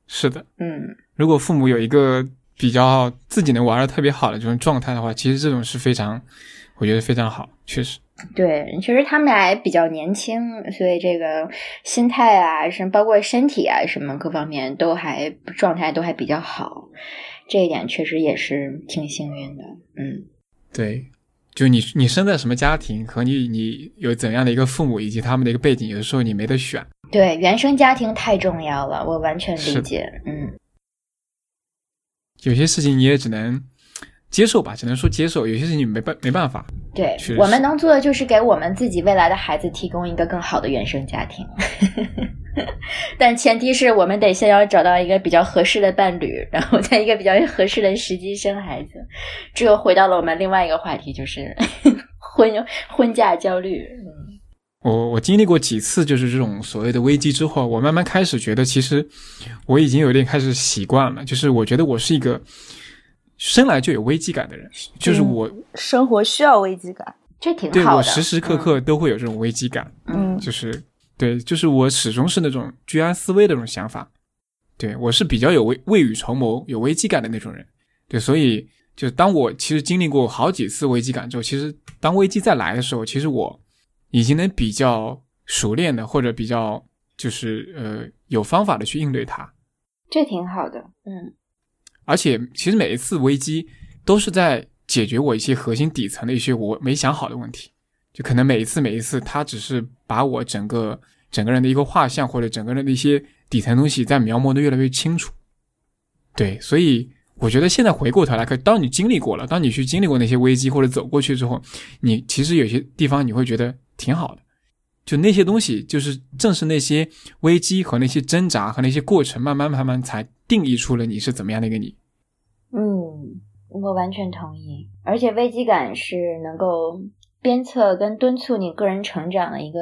是的，嗯，如果父母有一个比较自己能玩的特别好的这种状态的话，其实这种是非常。我觉得非常好，确实。对，确实他们俩也比较年轻，所以这个心态啊，什么包括身体啊，什么各方面都还状态都还比较好，这一点确实也是挺幸运的。嗯，对，就你你生在什么家庭和你你有怎样的一个父母以及他们的一个背景，有的时候你没得选。对，原生家庭太重要了，我完全理解。嗯，有些事情你也只能。接受吧，只能说接受。有些事情没办没办法。对，我们能做的就是给我们自己未来的孩子提供一个更好的原生家庭，但前提是我们得先要找到一个比较合适的伴侣，然后在一个比较合适的时机生孩子。这又回到了我们另外一个话题，就是 婚婚嫁焦虑。我我经历过几次就是这种所谓的危机之后，我慢慢开始觉得，其实我已经有点开始习惯了。就是我觉得我是一个。生来就有危机感的人，就是我生活需要危机感，这挺好的。对我时时刻刻都会有这种危机感，嗯，就是对，就是我始终是那种居安思危的那种想法。对我是比较有未未雨绸缪、有危机感的那种人。对，所以就当我其实经历过好几次危机感之后，其实当危机再来的时候，其实我已经能比较熟练的或者比较就是呃有方法的去应对它。这挺好的，嗯。而且，其实每一次危机都是在解决我一些核心底层的一些我没想好的问题。就可能每一次每一次，他只是把我整个整个人的一个画像或者整个人的一些底层东西在描摹的越来越清楚。对，所以我觉得现在回过头来看，当你经历过了，当你去经历过那些危机或者走过去之后，你其实有些地方你会觉得挺好的。就那些东西，就是正是那些危机和那些挣扎和那些过程，慢慢慢慢才定义出了你是怎么样的一个你。嗯，我完全同意。而且危机感是能够鞭策跟敦促你个人成长的一个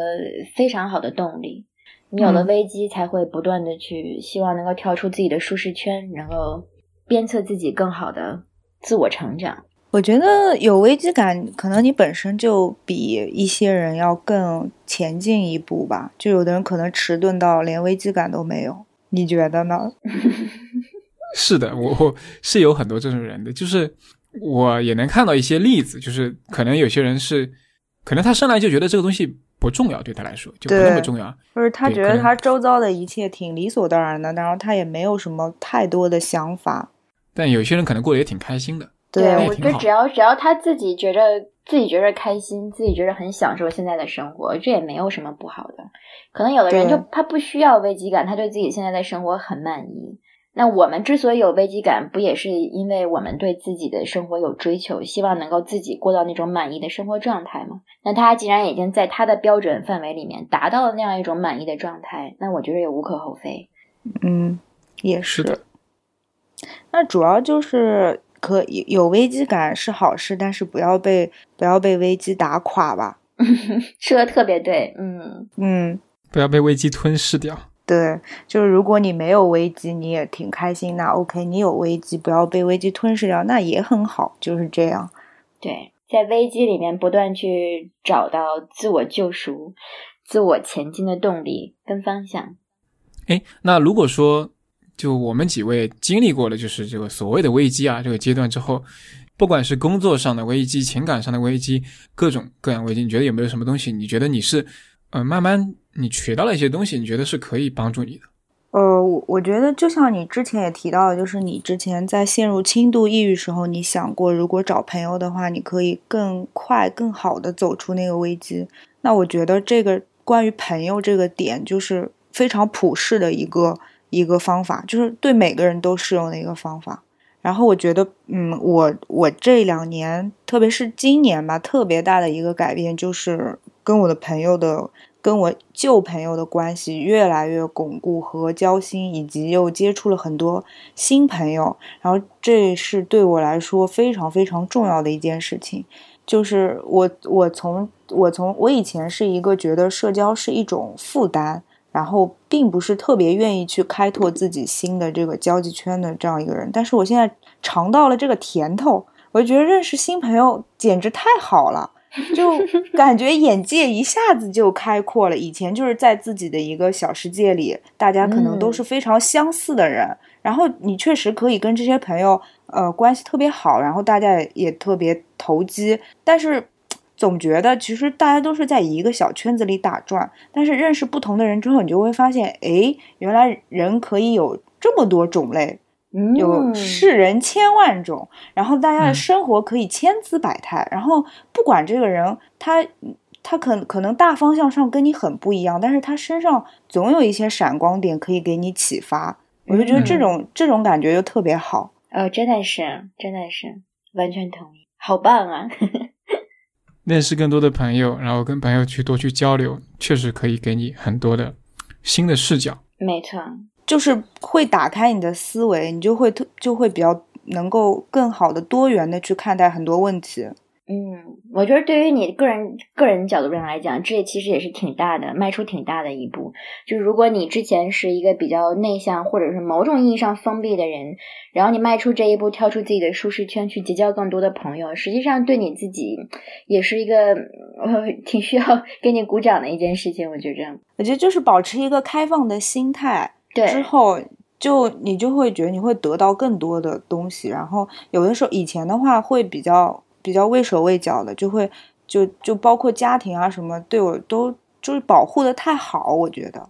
非常好的动力。你有了危机，才会不断的去希望能够跳出自己的舒适圈，然后鞭策自己更好的自我成长。我觉得有危机感，可能你本身就比一些人要更前进一步吧。就有的人可能迟钝到连危机感都没有，你觉得呢？是的，我我是有很多这种人的，就是我也能看到一些例子，就是可能有些人是，可能他生来就觉得这个东西不重要，对他来说就不那么重要，就是他觉得他周遭的一切挺理所当然的，然后他也没有什么太多的想法。但有些人可能过得也挺开心的。对，我觉得只要只要他自己觉着自己觉着开心，自己觉得很享受现在的生活，这也没有什么不好的。可能有的人就他不需要危机感，他对自己现在的生活很满意。那我们之所以有危机感，不也是因为我们对自己的生活有追求，希望能够自己过到那种满意的生活状态吗？那他既然已经在他的标准范围里面达到了那样一种满意的状态，那我觉得也无可厚非。嗯，也是的。那主要就是可以有危机感是好事，但是不要被不要被危机打垮吧。说的特别对，嗯嗯，不要被危机吞噬掉。对，就是如果你没有危机，你也挺开心，那 OK。你有危机，不要被危机吞噬掉，那也很好，就是这样。对，在危机里面不断去找到自我救赎、自我前进的动力跟方向。哎，那如果说就我们几位经历过了，就是这个所谓的危机啊，这个阶段之后，不管是工作上的危机、情感上的危机，各种各样危机，你觉得有没有什么东西？你觉得你是呃慢慢。你学到了一些东西，你觉得是可以帮助你的？呃，我我觉得就像你之前也提到，就是你之前在陷入轻度抑郁时候，你想过如果找朋友的话，你可以更快、更好的走出那个危机。那我觉得这个关于朋友这个点，就是非常普世的一个一个方法，就是对每个人都适用的一个方法。然后我觉得，嗯，我我这两年，特别是今年吧，特别大的一个改变就是跟我的朋友的。跟我旧朋友的关系越来越巩固和交心，以及又接触了很多新朋友，然后这是对我来说非常非常重要的一件事情。就是我我从我从我以前是一个觉得社交是一种负担，然后并不是特别愿意去开拓自己新的这个交际圈的这样一个人。但是我现在尝到了这个甜头，我就觉得认识新朋友简直太好了。就感觉眼界一下子就开阔了。以前就是在自己的一个小世界里，大家可能都是非常相似的人，然后你确实可以跟这些朋友，呃，关系特别好，然后大家也特别投机。但是总觉得其实大家都是在一个小圈子里打转。但是认识不同的人之后，你就会发现，哎，原来人可以有这么多种类。有世人千万种，然后大家的生活可以千姿百态，然后不管这个人他他可可能大方向上跟你很不一样，但是他身上总有一些闪光点可以给你启发，我就觉得这种这种感觉就特别好。呃，真的是真的是完全同意，好棒啊！认识更多的朋友，然后跟朋友去多去交流，确实可以给你很多的新的视角。没错。就是会打开你的思维，你就会特就会比较能够更好的多元的去看待很多问题。嗯，我觉得对于你个人个人角度上来讲，这其实也是挺大的，迈出挺大的一步。就是如果你之前是一个比较内向或者是某种意义上封闭的人，然后你迈出这一步，跳出自己的舒适圈，去结交更多的朋友，实际上对你自己也是一个呃挺需要 给你鼓掌的一件事情。我觉着，我觉得就是保持一个开放的心态。之后就你就会觉得你会得到更多的东西，然后有的时候以前的话会比较比较畏手畏脚的，就会就就包括家庭啊什么对我都就是保护的太好，我觉得。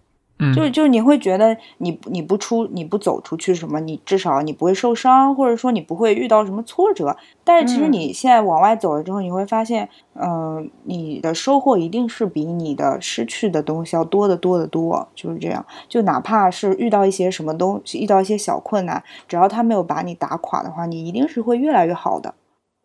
就是就是你会觉得你你不出你不走出去什么，你至少你不会受伤，或者说你不会遇到什么挫折。但是其实你现在往外走了之后，你会发现，嗯，你的收获一定是比你的失去的东西要多得多得多。就是这样，就哪怕是遇到一些什么东西，遇到一些小困难，只要他没有把你打垮的话，你一定是会越来越好的。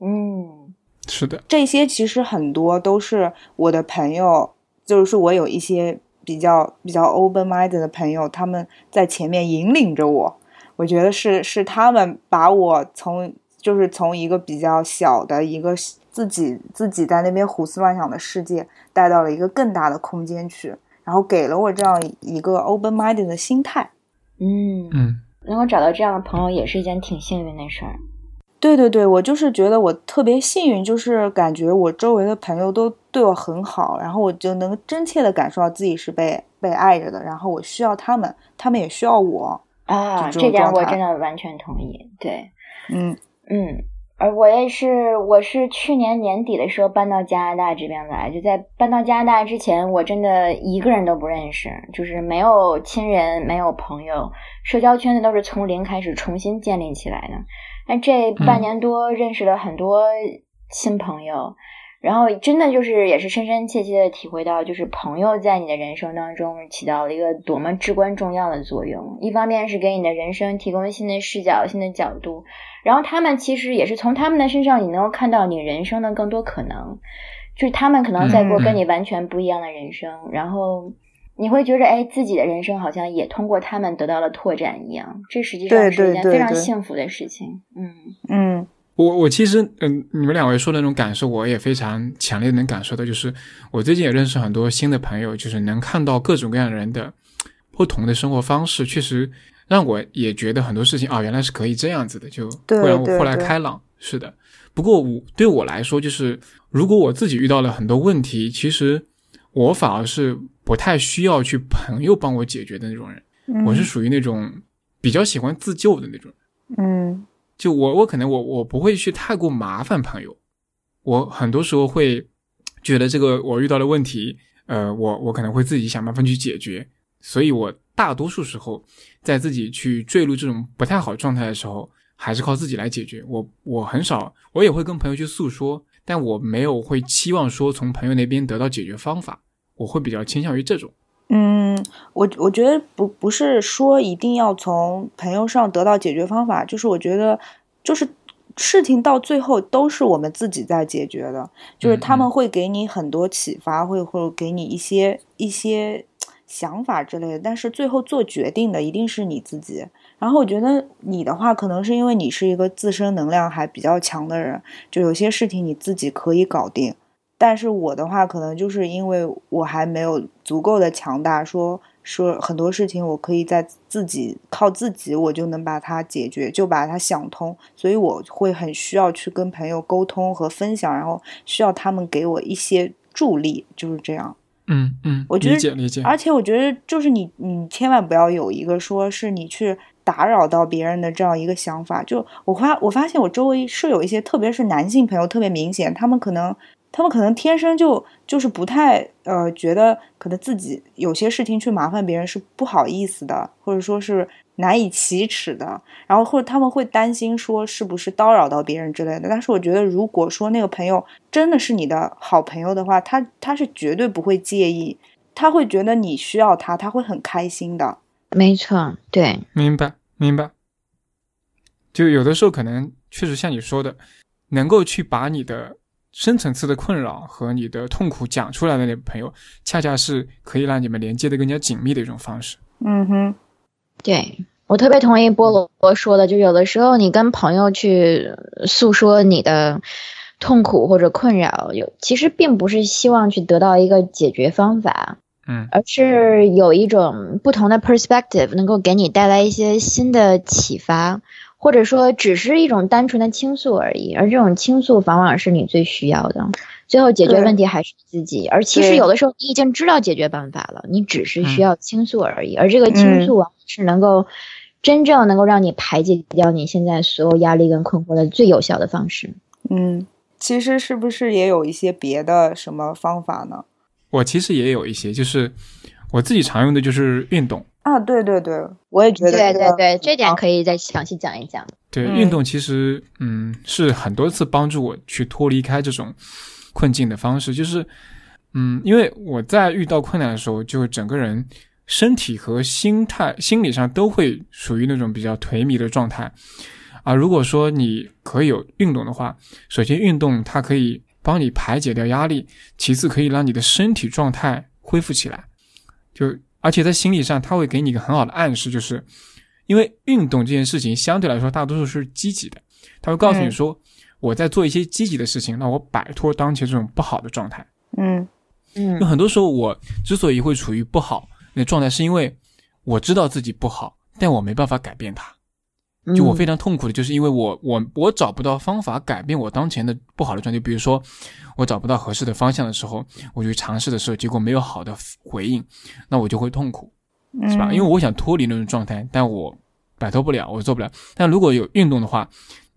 嗯，是的，这些其实很多都是我的朋友，就是我有一些。比较比较 open minded 的朋友，他们在前面引领着我，我觉得是是他们把我从就是从一个比较小的一个自己自己在那边胡思乱想的世界，带到了一个更大的空间去，然后给了我这样一个 open minded 的心态。嗯嗯，能够找到这样的朋友也是一件挺幸运的事儿。对对对，我就是觉得我特别幸运，就是感觉我周围的朋友都对我很好，然后我就能真切的感受到自己是被被爱着的，然后我需要他们，他们也需要我啊，这点我真的完全同意。对，嗯嗯，而我也是，我是去年年底的时候搬到加拿大这边来，就在搬到加拿大之前，我真的一个人都不认识，就是没有亲人，没有朋友，社交圈子都是从零开始重新建立起来的。那这半年多认识了很多新朋友，然后真的就是也是深深切切的体会到，就是朋友在你的人生当中起到了一个多么至关重要的作用。一方面是给你的人生提供新的视角、新的角度，然后他们其实也是从他们的身上，你能够看到你人生的更多可能。就是他们可能在过跟你完全不一样的人生，然后你会觉得，哎，自己的人生好像也通过他们得到了拓展一样。这实际上是一件非常幸福的事情。嗯嗯。我我其实嗯，你们两位说的那种感受，我也非常强烈能感受到。就是我最近也认识很多新的朋友，就是能看到各种各样的人的不同的生活方式，确实让我也觉得很多事情啊，原来是可以这样子的，就会让我豁然开朗。是的，不过我对我来说，就是如果我自己遇到了很多问题，其实我反而是不太需要去朋友帮我解决的那种人。我是属于那种比较喜欢自救的那种人。嗯。就我，我可能我我不会去太过麻烦朋友，我很多时候会觉得这个我遇到的问题，呃，我我可能会自己想办法去解决，所以我大多数时候在自己去坠入这种不太好状态的时候，还是靠自己来解决。我我很少，我也会跟朋友去诉说，但我没有会期望说从朋友那边得到解决方法，我会比较倾向于这种。嗯，我我觉得不不是说一定要从朋友上得到解决方法，就是我觉得就是事情到最后都是我们自己在解决的，就是他们会给你很多启发，会会给你一些一些想法之类的，但是最后做决定的一定是你自己。然后我觉得你的话，可能是因为你是一个自身能量还比较强的人，就有些事情你自己可以搞定。但是我的话，可能就是因为我还没有足够的强大，说说很多事情我可以在自己靠自己，我就能把它解决，就把它想通，所以我会很需要去跟朋友沟通和分享，然后需要他们给我一些助力，就是这样。嗯嗯，我觉得理解理解。而且我觉得就是你你千万不要有一个说是你去打扰到别人的这样一个想法。就我发我发现我周围是有一些，特别是男性朋友特别明显，他们可能。他们可能天生就就是不太呃觉得可能自己有些事情去麻烦别人是不好意思的，或者说是难以启齿的，然后或者他们会担心说是不是叨扰到别人之类的。但是我觉得，如果说那个朋友真的是你的好朋友的话，他他是绝对不会介意，他会觉得你需要他，他会很开心的。没错，对，明白明白。就有的时候可能确实像你说的，能够去把你的。深层次的困扰和你的痛苦讲出来的那朋友，恰恰是可以让你们连接的更加紧密的一种方式。嗯哼，对我特别同意菠萝说的，就有的时候你跟朋友去诉说你的痛苦或者困扰，有其实并不是希望去得到一个解决方法，嗯，而是有一种不同的 perspective 能够给你带来一些新的启发。或者说，只是一种单纯的倾诉而已，而这种倾诉往往是你最需要的。最后解决问题还是自己。而其实有的时候，你已经知道解决办法了，你只是需要倾诉而已。而这个倾诉往往是能够真正能够让你排解掉你现在所有压力跟困惑的最有效的方式。嗯，其实是不是也有一些别的什么方法呢？我其实也有一些，就是我自己常用的就是运动。啊，对对对，我也觉得，对对对，这点可以再详细讲一讲。对，运动其实，嗯，是很多次帮助我去脱离开这种困境的方式。就是，嗯，因为我在遇到困难的时候，就整个人身体和心态、心理上都会属于那种比较颓靡的状态。啊，如果说你可以有运动的话，首先运动它可以帮你排解掉压力，其次可以让你的身体状态恢复起来，就。而且在心理上，它会给你一个很好的暗示，就是因为运动这件事情相对来说大多数是积极的，他会告诉你说，我在做一些积极的事情，让我摆脱当前这种不好的状态。嗯嗯，有很多时候我之所以会处于不好那状态，是因为我知道自己不好，但我没办法改变它。就我非常痛苦的，就是因为我我我找不到方法改变我当前的不好的状态。比如说，我找不到合适的方向的时候，我去尝试的时候，结果没有好的回应，那我就会痛苦，是吧？因为我想脱离那种状态，但我摆脱不了，我做不了。但如果有运动的话，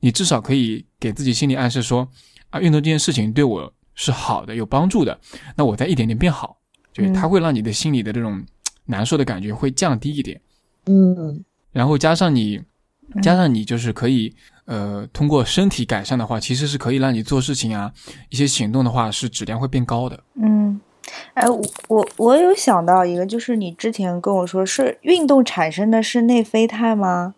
你至少可以给自己心理暗示说，啊，运动这件事情对我是好的，有帮助的。那我在一点点变好，就是它会让你的心里的这种难受的感觉会降低一点。嗯，然后加上你。加上你就是可以，呃，通过身体改善的话，其实是可以让你做事情啊，一些行动的话是质量会变高的。嗯，哎，我我我有想到一个，就是你之前跟我说是运动产生的是内啡肽吗？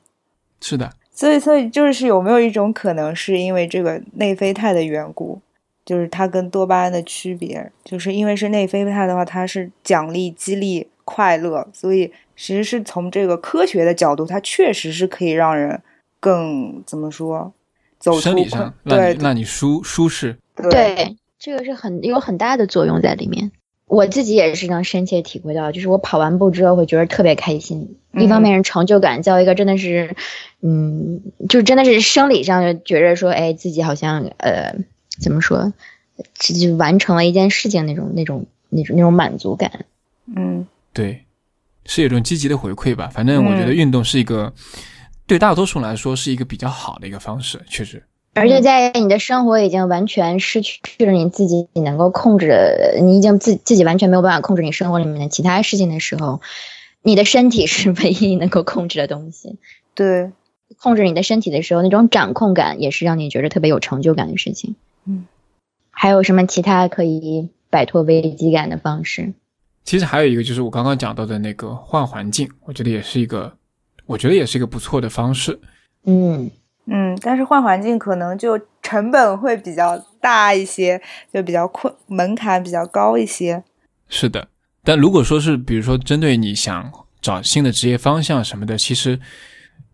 是的，所以所以就是有没有一种可能是因为这个内啡肽的缘故，就是它跟多巴胺的区别，就是因为是内啡肽的话，它是奖励、激励、快乐，所以其实是从这个科学的角度，它确实是可以让人。更怎么说？走生理上让你让你舒舒适。对，这个是很有很大的作用在里面。我自己也是能深切体会到，就是我跑完步之后会觉得特别开心。一方面是成就感，再一个真的是，嗯，就真的是生理上就觉着说，哎，自己好像呃，怎么说，就完成了一件事情那种那种那种那种满足感。嗯，对，是有种积极的回馈吧。反正我觉得运动是一个。对大多数人来说是一个比较好的一个方式，确实。而且在你的生活已经完全失去了你自己能够控制的，你已经自自己完全没有办法控制你生活里面的其他事情的时候，你的身体是唯一能够控制的东西。对，控制你的身体的时候，那种掌控感也是让你觉得特别有成就感的事情。嗯。还有什么其他可以摆脱危机感的方式？其实还有一个就是我刚刚讲到的那个换环境，我觉得也是一个。我觉得也是一个不错的方式，嗯嗯，但是换环境可能就成本会比较大一些，就比较困，门槛比较高一些。是的，但如果说是比如说针对你想找新的职业方向什么的，其实，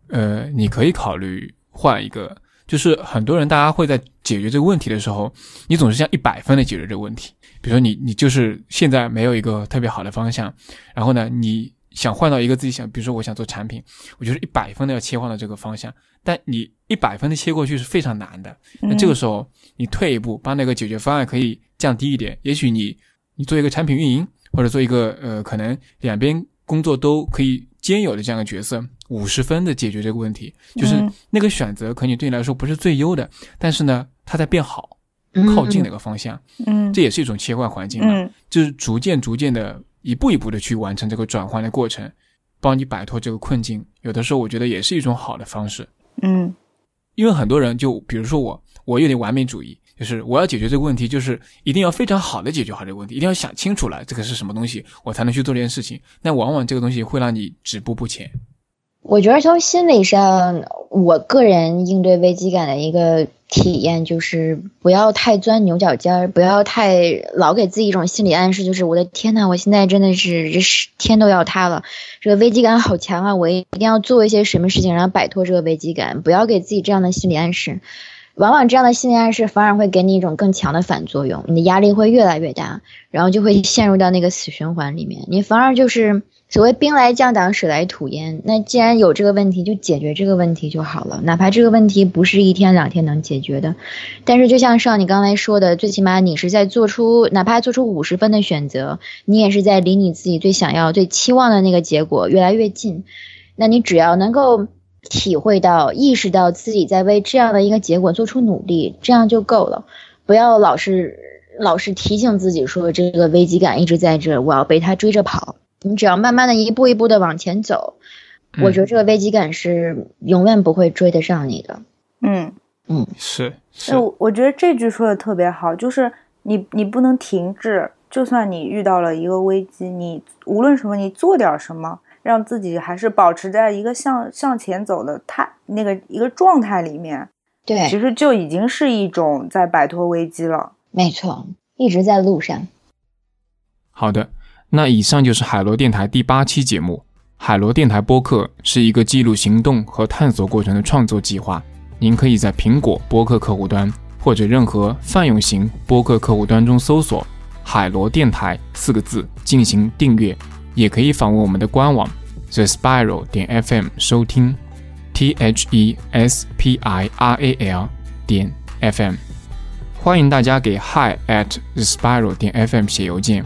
呃，你可以考虑换一个。就是很多人大家会在解决这个问题的时候，你总是像一百分的解决这个问题。比如说你你就是现在没有一个特别好的方向，然后呢你。想换到一个自己想，比如说我想做产品，我就是一百分的要切换到这个方向，但你一百分的切过去是非常难的。那这个时候你退一步，把那个解决方案可以降低一点。也许你你做一个产品运营，或者做一个呃可能两边工作都可以兼有的这样的角色，五十分的解决这个问题，就是那个选择可能对你来说不是最优的，但是呢它在变好，靠近那个方向。嗯，这也是一种切换环境嘛，就是逐渐逐渐的。一步一步的去完成这个转换的过程，帮你摆脱这个困境。有的时候我觉得也是一种好的方式。嗯，因为很多人就比如说我，我有点完美主义，就是我要解决这个问题，就是一定要非常好的解决好这个问题，一定要想清楚了这个是什么东西，我才能去做这件事情。那往往这个东西会让你止步不前。我觉得从心理上，我个人应对危机感的一个体验就是不要太钻牛角尖儿，不要太老给自己一种心理暗示，就是我的天呐，我现在真的是这是天都要塌了，这个危机感好强啊，我一定要做一些什么事情，然后摆脱这个危机感。不要给自己这样的心理暗示，往往这样的心理暗示反而会给你一种更强的反作用，你的压力会越来越大，然后就会陷入到那个死循环里面，你反而就是。所谓兵来将挡，水来土掩。那既然有这个问题，就解决这个问题就好了。哪怕这个问题不是一天两天能解决的，但是就像上你刚才说的，最起码你是在做出，哪怕做出五十分的选择，你也是在离你自己最想要、最期望的那个结果越来越近。那你只要能够体会到、意识到自己在为这样的一个结果做出努力，这样就够了。不要老是老是提醒自己说这个危机感一直在这，我要被他追着跑。你只要慢慢的一步一步的往前走，我觉得这个危机感是永远不会追得上你的。嗯嗯，是是。我我觉得这句说的特别好，就是你你不能停滞，就算你遇到了一个危机，你无论什么，你做点什么，让自己还是保持在一个向向前走的态那个一个状态里面。对，其实就已经是一种在摆脱危机了。没错，一直在路上。好的。那以上就是海螺电台第八期节目。海螺电台播客是一个记录行动和探索过程的创作计划。您可以在苹果播客客户端或者任何泛用型播客客户端中搜索“海螺电台”四个字进行订阅，也可以访问我们的官网 the spiral 点 fm 收听 t h e s p i r a l 点 fm。欢迎大家给 hi at the spiral 点 fm 写邮件。